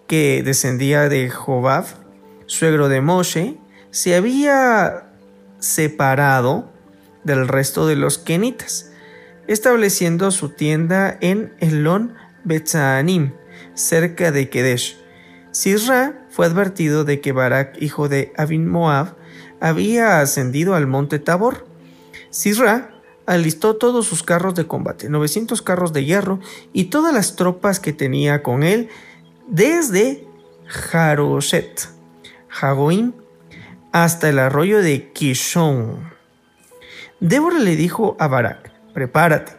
que descendía de Jobab, suegro de Moshe, se había separado del resto de los kenitas, estableciendo su tienda en Elon Betzaanim, cerca de Kedesh. Sisra fue advertido de que Barak, hijo de Abin Moab, había ascendido al monte Tabor. Sisra alistó todos sus carros de combate, 900 carros de hierro y todas las tropas que tenía con él desde Jaroshet, Jagoim, hasta el arroyo de Kishon. Débora le dijo a Barak, prepárate,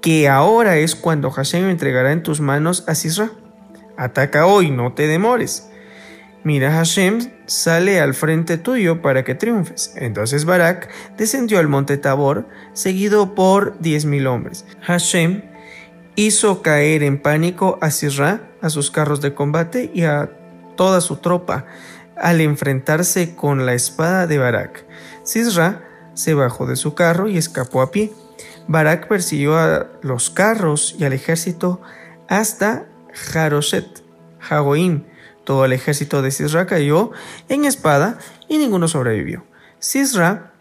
que ahora es cuando Hashem entregará en tus manos a Sisra. Ataca hoy, no te demores. Mira, Hashem sale al frente tuyo para que triunfes. Entonces Barak descendió al monte Tabor, seguido por diez mil hombres. Hashem hizo caer en pánico a Sisra, a sus carros de combate y a toda su tropa al enfrentarse con la espada de Barak. Sisra se bajó de su carro y escapó a pie. Barak persiguió a los carros y al ejército hasta Jaroshet, Jagoim. Todo el ejército de Sisra cayó en espada y ninguno sobrevivió. Sisra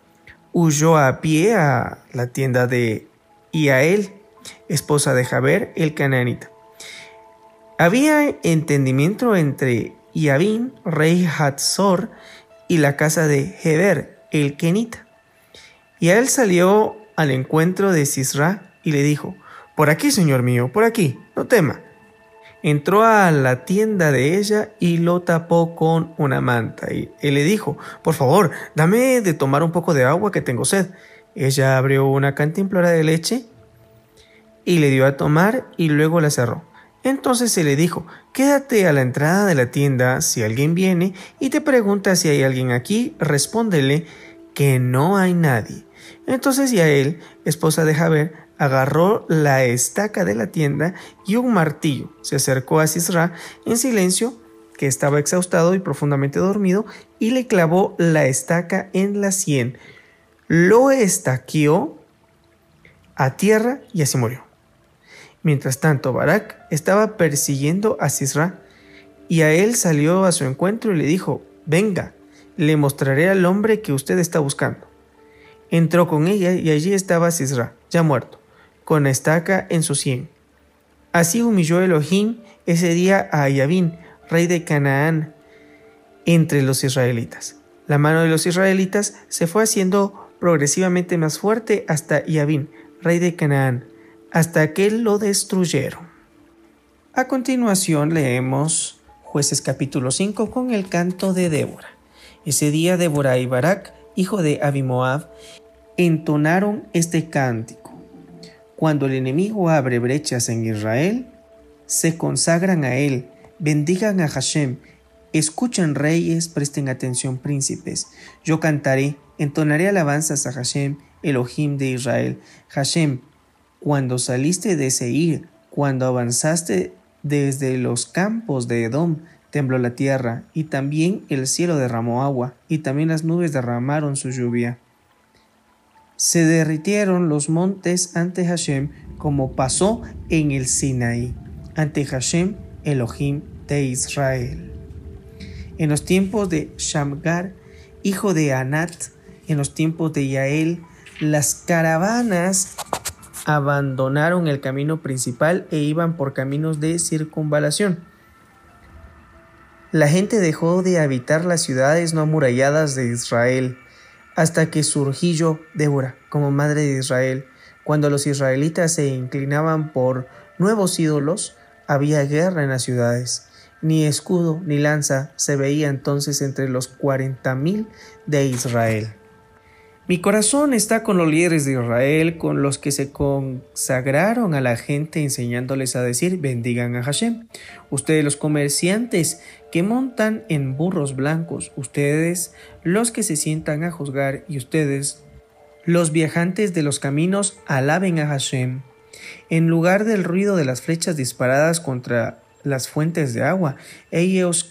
huyó a pie a la tienda de Iael, esposa de Jaber el canaanita. Había entendimiento entre Yavin, rey Hatzor, y la casa de Heber, el kenita. Y él salió al encuentro de Sisra y le dijo, Por aquí, señor mío, por aquí, no tema. Entró a la tienda de ella y lo tapó con una manta. Y él le dijo, Por favor, dame de tomar un poco de agua que tengo sed. Ella abrió una cantimplora de leche y le dio a tomar y luego la cerró. Entonces se le dijo, quédate a la entrada de la tienda si alguien viene y te pregunta si hay alguien aquí, respóndele que no hay nadie. Entonces Yael, esposa de Jaber, agarró la estaca de la tienda y un martillo. Se acercó a Sisra en silencio, que estaba exhaustado y profundamente dormido, y le clavó la estaca en la sien. Lo estaqueó a tierra y así murió. Mientras tanto, Barak estaba persiguiendo a Sisra, y a él salió a su encuentro y le dijo, Venga, le mostraré al hombre que usted está buscando. Entró con ella y allí estaba Sisra, ya muerto, con estaca en su sien. Así humilló Elohim ese día a Yavin, rey de Canaán, entre los israelitas. La mano de los israelitas se fue haciendo progresivamente más fuerte hasta Yavin, rey de Canaán, hasta que lo destruyeron. A continuación leemos jueces capítulo 5 con el canto de Débora. Ese día Débora y Barak, hijo de Abimoab, entonaron este cántico. Cuando el enemigo abre brechas en Israel, se consagran a él, bendigan a Hashem, escuchen reyes, presten atención príncipes. Yo cantaré, entonaré alabanzas a Hashem, Elohim de Israel. Hashem, cuando saliste de Seir, cuando avanzaste desde los campos de Edom tembló la tierra, y también el cielo derramó agua, y también las nubes derramaron su lluvia. Se derritieron los montes ante Hashem, como pasó en el Sinaí, ante Hashem, Elohim de Israel. En los tiempos de Shamgar, hijo de Anat, en los tiempos de Yael, las caravanas abandonaron el camino principal e iban por caminos de circunvalación. La gente dejó de habitar las ciudades no amuralladas de Israel, hasta que surgí yo, Débora, como madre de Israel. Cuando los israelitas se inclinaban por nuevos ídolos, había guerra en las ciudades. Ni escudo ni lanza se veía entonces entre los cuarenta mil de Israel. Mi corazón está con los líderes de Israel, con los que se consagraron a la gente enseñándoles a decir bendigan a Hashem. Ustedes los comerciantes que montan en burros blancos, ustedes los que se sientan a juzgar y ustedes los viajantes de los caminos alaben a Hashem. En lugar del ruido de las flechas disparadas contra las fuentes de agua, ellos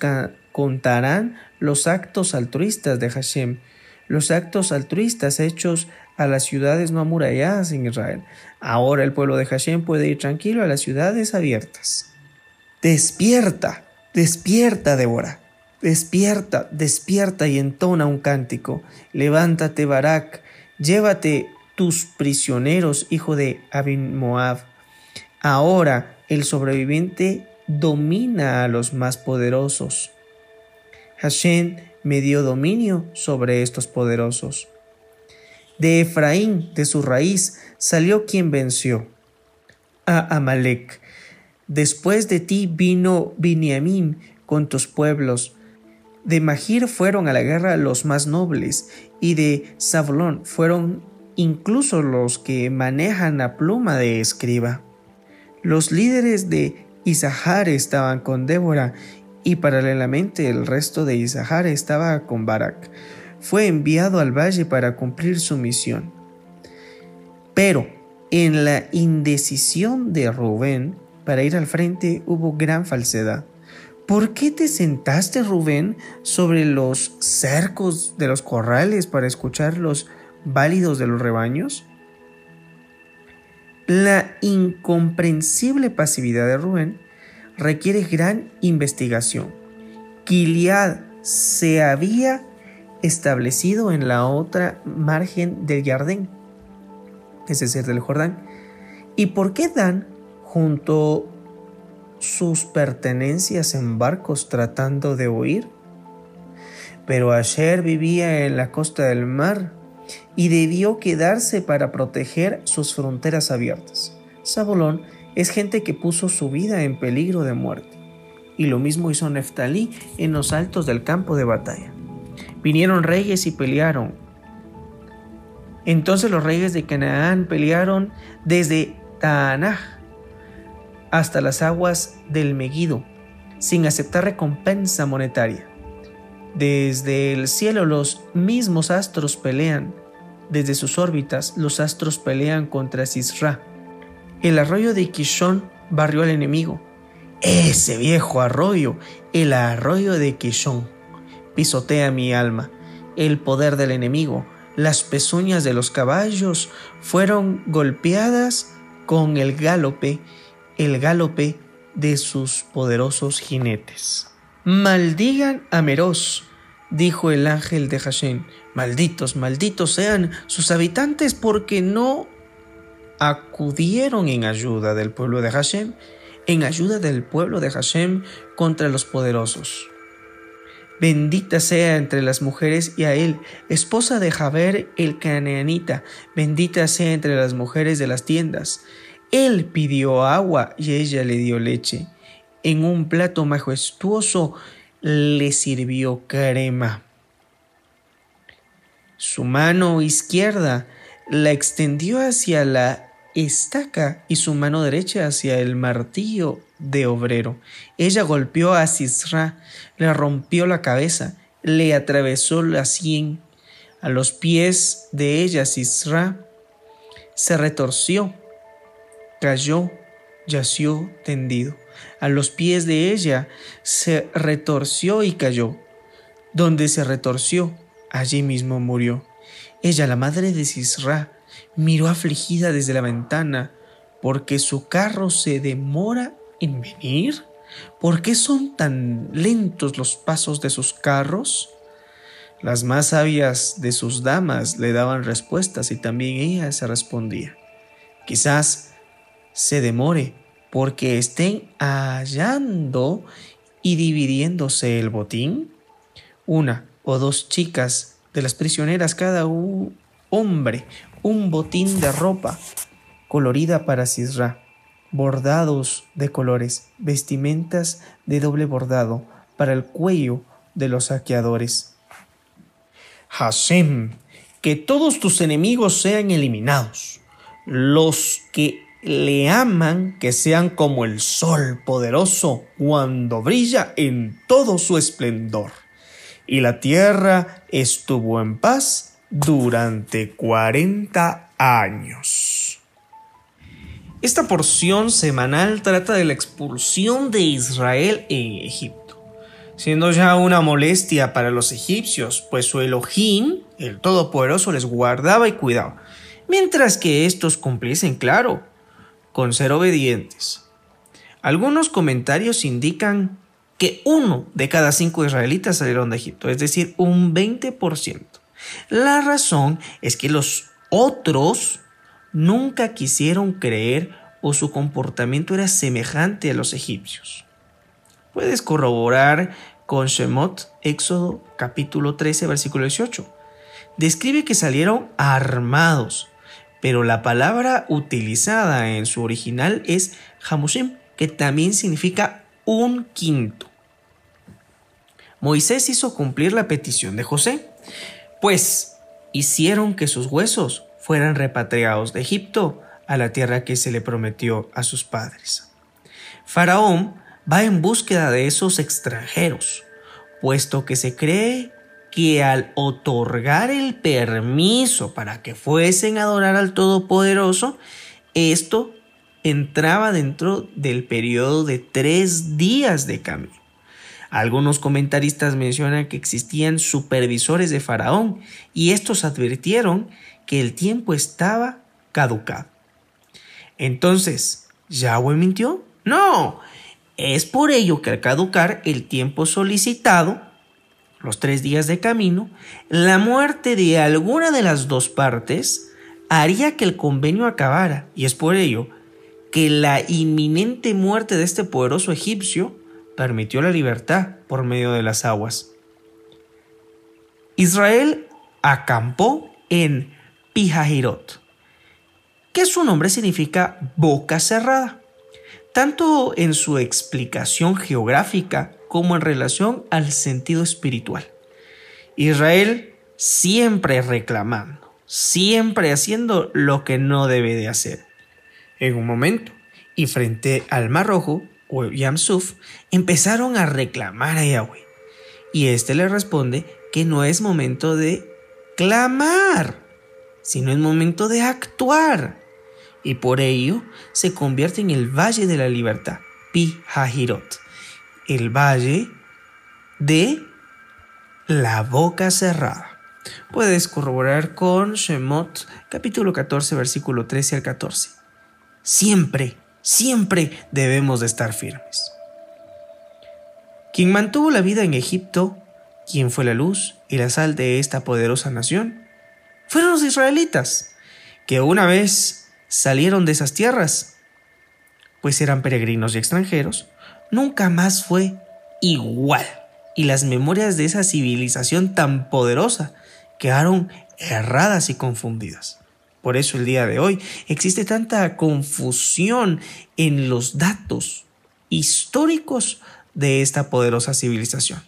contarán los actos altruistas de Hashem los actos altruistas hechos a las ciudades no amuralladas en Israel. Ahora el pueblo de Hashem puede ir tranquilo a las ciudades abiertas. Despierta, despierta, Débora. Despierta, despierta y entona un cántico. Levántate, Barak, llévate tus prisioneros, hijo de Abin Moab. Ahora el sobreviviente domina a los más poderosos. Hashem me dio dominio sobre estos poderosos. De Efraín, de su raíz, salió quien venció a Amalek. Después de ti vino Biniamín con tus pueblos. De Magir fueron a la guerra los más nobles, y de Zabulón fueron incluso los que manejan la pluma de escriba. Los líderes de Isahar estaban con Débora y paralelamente el resto de Isahar estaba con Barak. Fue enviado al valle para cumplir su misión. Pero en la indecisión de Rubén para ir al frente hubo gran falsedad. ¿Por qué te sentaste, Rubén, sobre los cercos de los corrales para escuchar los válidos de los rebaños? La incomprensible pasividad de Rubén requiere gran investigación. Gilead se había establecido en la otra margen del Jardín, es decir, del Jordán. ¿Y por qué Dan junto sus pertenencias en barcos tratando de huir? Pero Asher vivía en la costa del mar y debió quedarse para proteger sus fronteras abiertas. Zabulón es gente que puso su vida en peligro de muerte. Y lo mismo hizo Neftalí en los altos del campo de batalla. Vinieron reyes y pelearon. Entonces los reyes de Canaán pelearon desde Taanaj hasta las aguas del Megido, sin aceptar recompensa monetaria. Desde el cielo los mismos astros pelean, desde sus órbitas los astros pelean contra Sisra el arroyo de Kishon barrió al enemigo. Ese viejo arroyo, el arroyo de Kishon, pisotea mi alma. El poder del enemigo, las pezuñas de los caballos fueron golpeadas con el galope, el galope de sus poderosos jinetes. Maldigan a Meroz, dijo el ángel de Hashem. Malditos, malditos sean sus habitantes porque no acudieron en ayuda del pueblo de Hashem, en ayuda del pueblo de Hashem contra los poderosos. Bendita sea entre las mujeres y a él, esposa de Jaber el canaanita, bendita sea entre las mujeres de las tiendas. Él pidió agua y ella le dio leche. En un plato majestuoso le sirvió crema. Su mano izquierda la extendió hacia la estaca y su mano derecha hacia el martillo de obrero. Ella golpeó a Sisra, le rompió la cabeza, le atravesó la sien. A los pies de ella Sisra se retorció, cayó, yació tendido. A los pies de ella se retorció y cayó. Donde se retorció, allí mismo murió. Ella, la madre de Sisra, miró afligida desde la ventana, porque su carro se demora en venir. ¿Por qué son tan lentos los pasos de sus carros? Las más sabias de sus damas le daban respuestas y también ella se respondía. Quizás se demore porque estén hallando y dividiéndose el botín. Una o dos chicas de las prisioneras, cada hombre, un botín de ropa colorida para Sisra, bordados de colores, vestimentas de doble bordado para el cuello de los saqueadores. Hashem, que todos tus enemigos sean eliminados, los que le aman que sean como el sol poderoso cuando brilla en todo su esplendor. Y la tierra estuvo en paz durante cuarenta años. Esta porción semanal trata de la expulsión de Israel en Egipto, siendo ya una molestia para los egipcios, pues su Elohim, el Todopoderoso, les guardaba y cuidaba, mientras que estos cumpliesen, claro, con ser obedientes. Algunos comentarios indican que uno de cada cinco israelitas salieron de Egipto, es decir, un 20%. La razón es que los otros nunca quisieron creer o su comportamiento era semejante a los egipcios. Puedes corroborar con Shemot, Éxodo capítulo 13, versículo 18. Describe que salieron armados, pero la palabra utilizada en su original es Hamushim, que también significa un quinto. Moisés hizo cumplir la petición de José, pues hicieron que sus huesos fueran repatriados de Egipto a la tierra que se le prometió a sus padres. Faraón va en búsqueda de esos extranjeros, puesto que se cree que al otorgar el permiso para que fuesen a adorar al Todopoderoso, esto entraba dentro del periodo de tres días de camino. Algunos comentaristas mencionan que existían supervisores de Faraón y estos advirtieron que el tiempo estaba caducado. Entonces, ¿Yahweh mintió? No, es por ello que al caducar el tiempo solicitado, los tres días de camino, la muerte de alguna de las dos partes haría que el convenio acabara, y es por ello que la inminente muerte de este poderoso egipcio permitió la libertad por medio de las aguas. Israel acampó en Pijahirot, que su nombre significa boca cerrada, tanto en su explicación geográfica como en relación al sentido espiritual. Israel siempre reclamando, siempre haciendo lo que no debe de hacer. En un momento, y frente al Mar Rojo, o Yamsuf, empezaron a reclamar a Yahweh. Y éste le responde que no es momento de clamar, sino es momento de actuar. Y por ello se convierte en el Valle de la Libertad, Pi Hahirot, el valle de la boca cerrada. Puedes corroborar con Shemot capítulo 14 versículo 13 al 14. Siempre, siempre debemos de estar firmes. Quien mantuvo la vida en Egipto, quien fue la luz y la sal de esta poderosa nación, fueron los israelitas, que una vez salieron de esas tierras, pues eran peregrinos y extranjeros, nunca más fue igual. Y las memorias de esa civilización tan poderosa quedaron erradas y confundidas. Por eso el día de hoy existe tanta confusión en los datos históricos de esta poderosa civilización.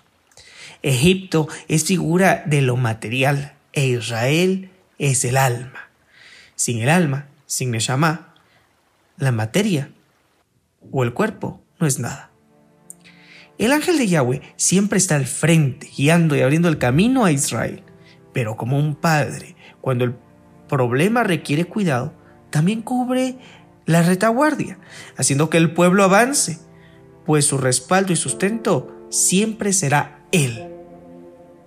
Egipto es figura de lo material e Israel es el alma. Sin el alma, sin Neshama, la materia o el cuerpo no es nada. El ángel de Yahweh siempre está al frente, guiando y abriendo el camino a Israel. Pero como un padre, cuando el problema requiere cuidado, también cubre la retaguardia, haciendo que el pueblo avance, pues su respaldo y sustento siempre será Él.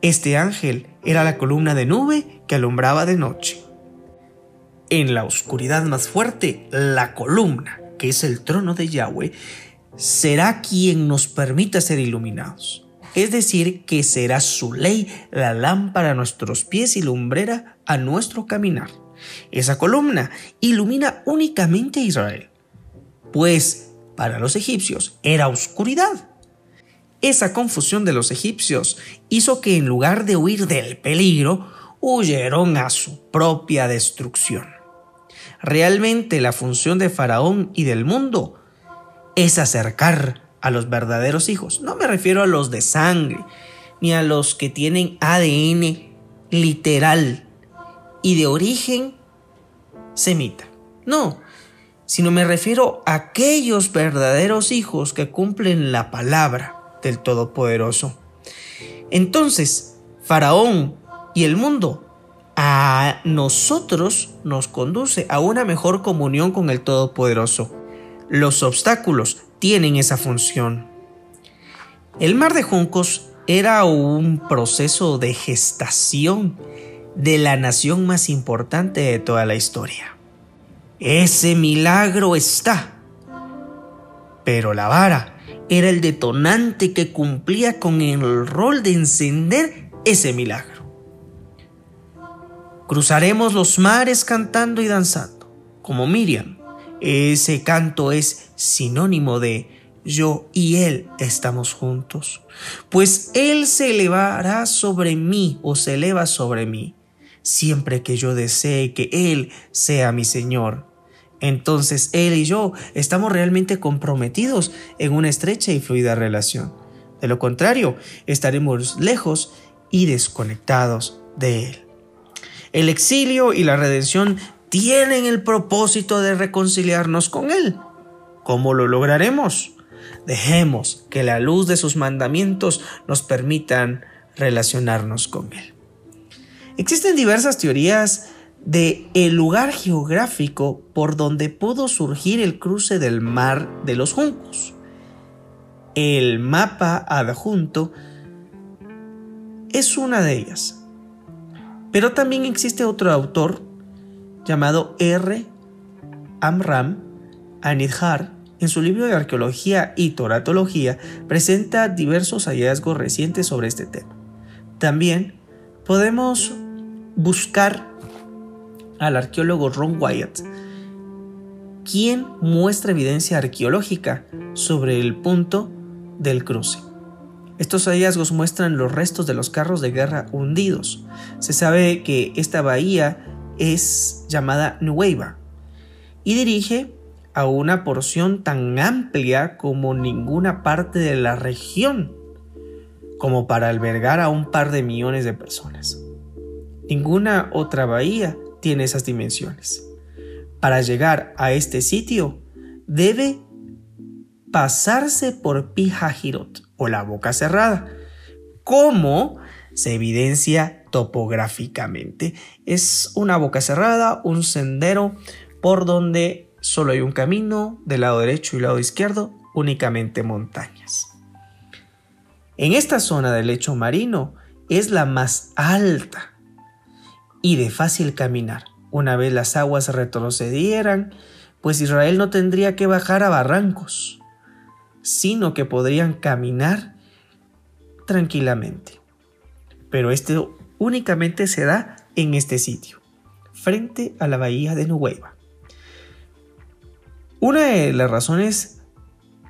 Este ángel era la columna de nube que alumbraba de noche. En la oscuridad más fuerte, la columna, que es el trono de Yahweh, será quien nos permita ser iluminados. Es decir, que será su ley la lámpara a nuestros pies y lumbrera a nuestro caminar. Esa columna ilumina únicamente a Israel, pues para los egipcios era oscuridad. Esa confusión de los egipcios hizo que en lugar de huir del peligro, huyeron a su propia destrucción. Realmente la función de Faraón y del mundo es acercar a los verdaderos hijos. No me refiero a los de sangre, ni a los que tienen ADN literal y de origen semita. No, sino me refiero a aquellos verdaderos hijos que cumplen la palabra del Todopoderoso. Entonces, Faraón y el mundo a nosotros nos conduce a una mejor comunión con el Todopoderoso. Los obstáculos tienen esa función. El mar de juncos era un proceso de gestación de la nación más importante de toda la historia. Ese milagro está. Pero la vara era el detonante que cumplía con el rol de encender ese milagro. Cruzaremos los mares cantando y danzando, como Miriam. Ese canto es sinónimo de yo y Él estamos juntos, pues Él se elevará sobre mí o se eleva sobre mí siempre que yo desee que Él sea mi Señor. Entonces Él y yo estamos realmente comprometidos en una estrecha y fluida relación. De lo contrario, estaremos lejos y desconectados de Él. El exilio y la redención tienen el propósito de reconciliarnos con Él. ¿Cómo lo lograremos? Dejemos que la luz de sus mandamientos nos permitan relacionarnos con Él. Existen diversas teorías de el lugar geográfico por donde pudo surgir el cruce del mar de los juncos. El mapa adjunto es una de ellas. Pero también existe otro autor llamado R. Amram Anidhar. En su libro de arqueología y toratología presenta diversos hallazgos recientes sobre este tema. También podemos buscar al arqueólogo Ron Wyatt, quien muestra evidencia arqueológica sobre el punto del cruce. Estos hallazgos muestran los restos de los carros de guerra hundidos. Se sabe que esta bahía es llamada Nueva y dirige a una porción tan amplia como ninguna parte de la región, como para albergar a un par de millones de personas. Ninguna otra bahía tiene esas dimensiones. Para llegar a este sitio debe pasarse por Pijajirot o la boca cerrada, como se evidencia topográficamente. Es una boca cerrada, un sendero por donde solo hay un camino, del lado derecho y lado izquierdo, únicamente montañas. En esta zona del lecho marino es la más alta y de fácil caminar. Una vez las aguas retrocedieran, pues Israel no tendría que bajar a barrancos, sino que podrían caminar tranquilamente. Pero esto únicamente se da en este sitio, frente a la bahía de Nueva. Una de las razones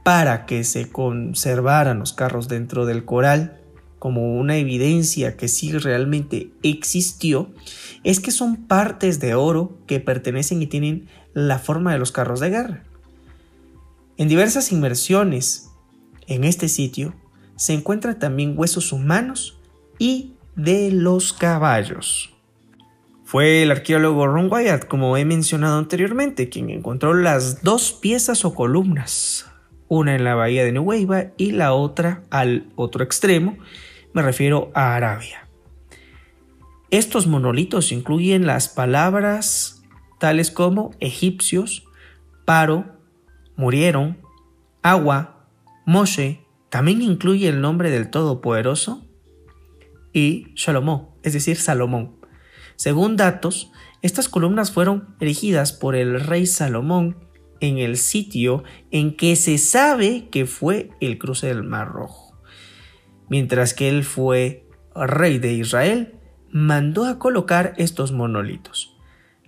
para que se conservaran los carros dentro del coral como una evidencia que sí realmente existió, es que son partes de oro que pertenecen y tienen la forma de los carros de guerra. En diversas inmersiones en este sitio se encuentran también huesos humanos y de los caballos. Fue el arqueólogo Ron Wyatt, como he mencionado anteriormente, quien encontró las dos piezas o columnas, una en la bahía de Nueva y la otra al otro extremo, me refiero a Arabia. Estos monolitos incluyen las palabras tales como egipcios, Paro, murieron, agua, Moshe, también incluye el nombre del Todopoderoso, y Shalomó, es decir, Salomón. Según datos, estas columnas fueron erigidas por el rey Salomón en el sitio en que se sabe que fue el cruce del Mar Rojo. Mientras que él fue rey de Israel, mandó a colocar estos monolitos.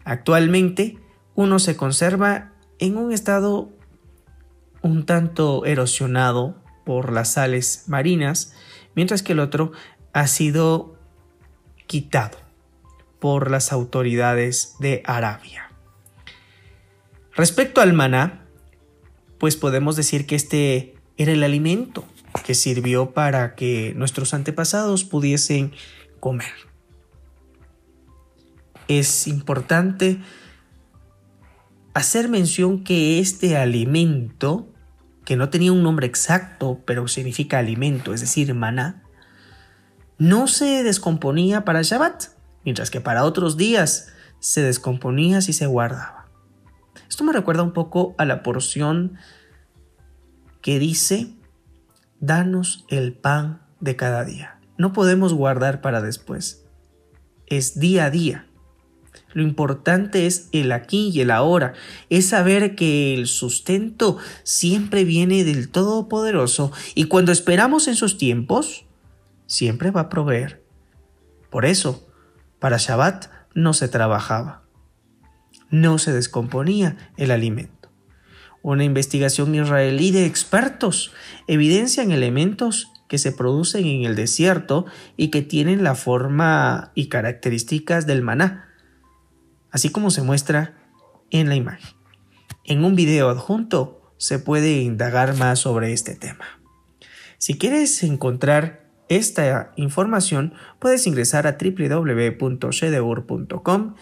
Actualmente, uno se conserva en un estado un tanto erosionado por las sales marinas, mientras que el otro ha sido quitado por las autoridades de Arabia. Respecto al maná, pues podemos decir que este era el alimento que sirvió para que nuestros antepasados pudiesen comer. Es importante hacer mención que este alimento, que no tenía un nombre exacto, pero significa alimento, es decir, maná, no se descomponía para Shabbat, mientras que para otros días se descomponía si se guardaba. Esto me recuerda un poco a la porción que dice, danos el pan de cada día. No podemos guardar para después. Es día a día. Lo importante es el aquí y el ahora, es saber que el sustento siempre viene del Todopoderoso y cuando esperamos en sus tiempos, siempre va a proveer. Por eso, para Shabbat no se trabajaba. No se descomponía el alimento. Una investigación israelí de expertos evidencian elementos que se producen en el desierto y que tienen la forma y características del maná, así como se muestra en la imagen. En un video adjunto se puede indagar más sobre este tema. Si quieres encontrar esta información, puedes ingresar a www.shedeur.com,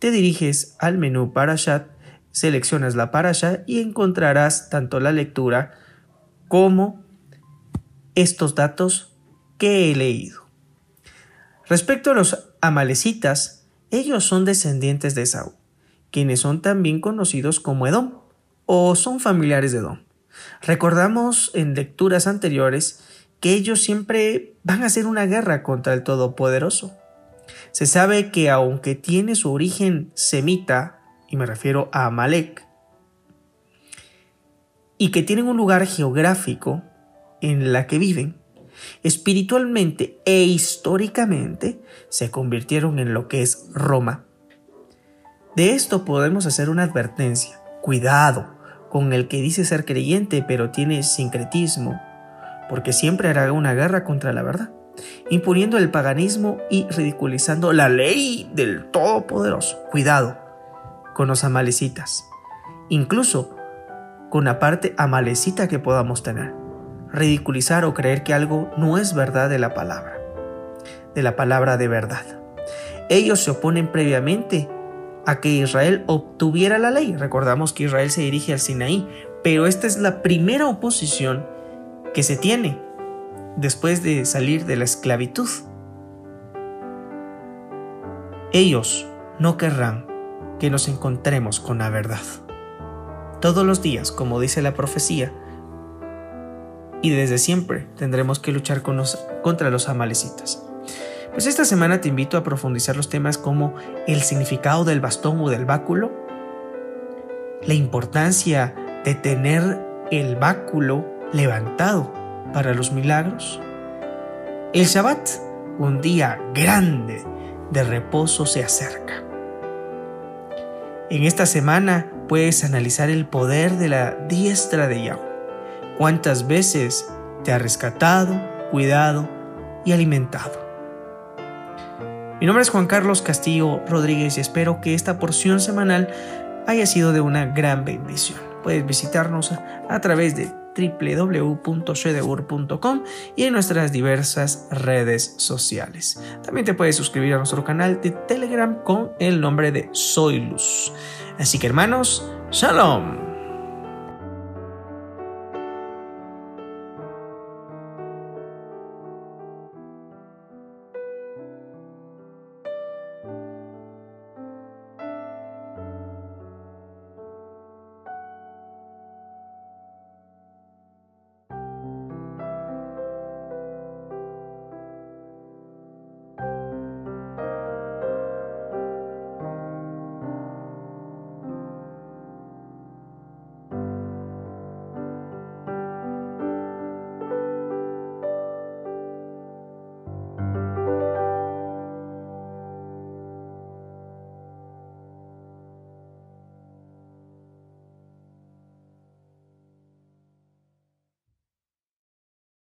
te diriges al menú Parashat, seleccionas la Parasha y encontrarás tanto la lectura como estos datos que he leído. Respecto a los amalecitas, ellos son descendientes de Saúl, quienes son también conocidos como Edom o son familiares de Edom. Recordamos en lecturas anteriores que ellos siempre van a hacer una guerra contra el Todopoderoso. Se sabe que aunque tiene su origen semita, y me refiero a Amalek, y que tienen un lugar geográfico en la que viven, espiritualmente e históricamente se convirtieron en lo que es Roma. De esto podemos hacer una advertencia. Cuidado con el que dice ser creyente pero tiene sincretismo, porque siempre hará una guerra contra la verdad, imponiendo el paganismo y ridiculizando la ley del Todopoderoso. Cuidado con los amalecitas, incluso con la parte amalecita que podamos tener. Ridiculizar o creer que algo no es verdad de la palabra, de la palabra de verdad. Ellos se oponen previamente a que Israel obtuviera la ley. Recordamos que Israel se dirige al Sinaí, pero esta es la primera oposición que se tiene después de salir de la esclavitud. Ellos no querrán que nos encontremos con la verdad. Todos los días, como dice la profecía, y desde siempre tendremos que luchar contra los amalecitas. Pues esta semana te invito a profundizar los temas como el significado del bastón o del báculo, la importancia de tener el báculo levantado para los milagros. El Shabbat, un día grande de reposo, se acerca. En esta semana puedes analizar el poder de la diestra de Yahweh. Cuántas veces te ha rescatado, cuidado y alimentado. Mi nombre es Juan Carlos Castillo Rodríguez y espero que esta porción semanal haya sido de una gran bendición. Puedes visitarnos a través de www.shedeur.com y en nuestras diversas redes sociales. También te puedes suscribir a nuestro canal de Telegram con el nombre de Soy Luz. Así que hermanos, Shalom.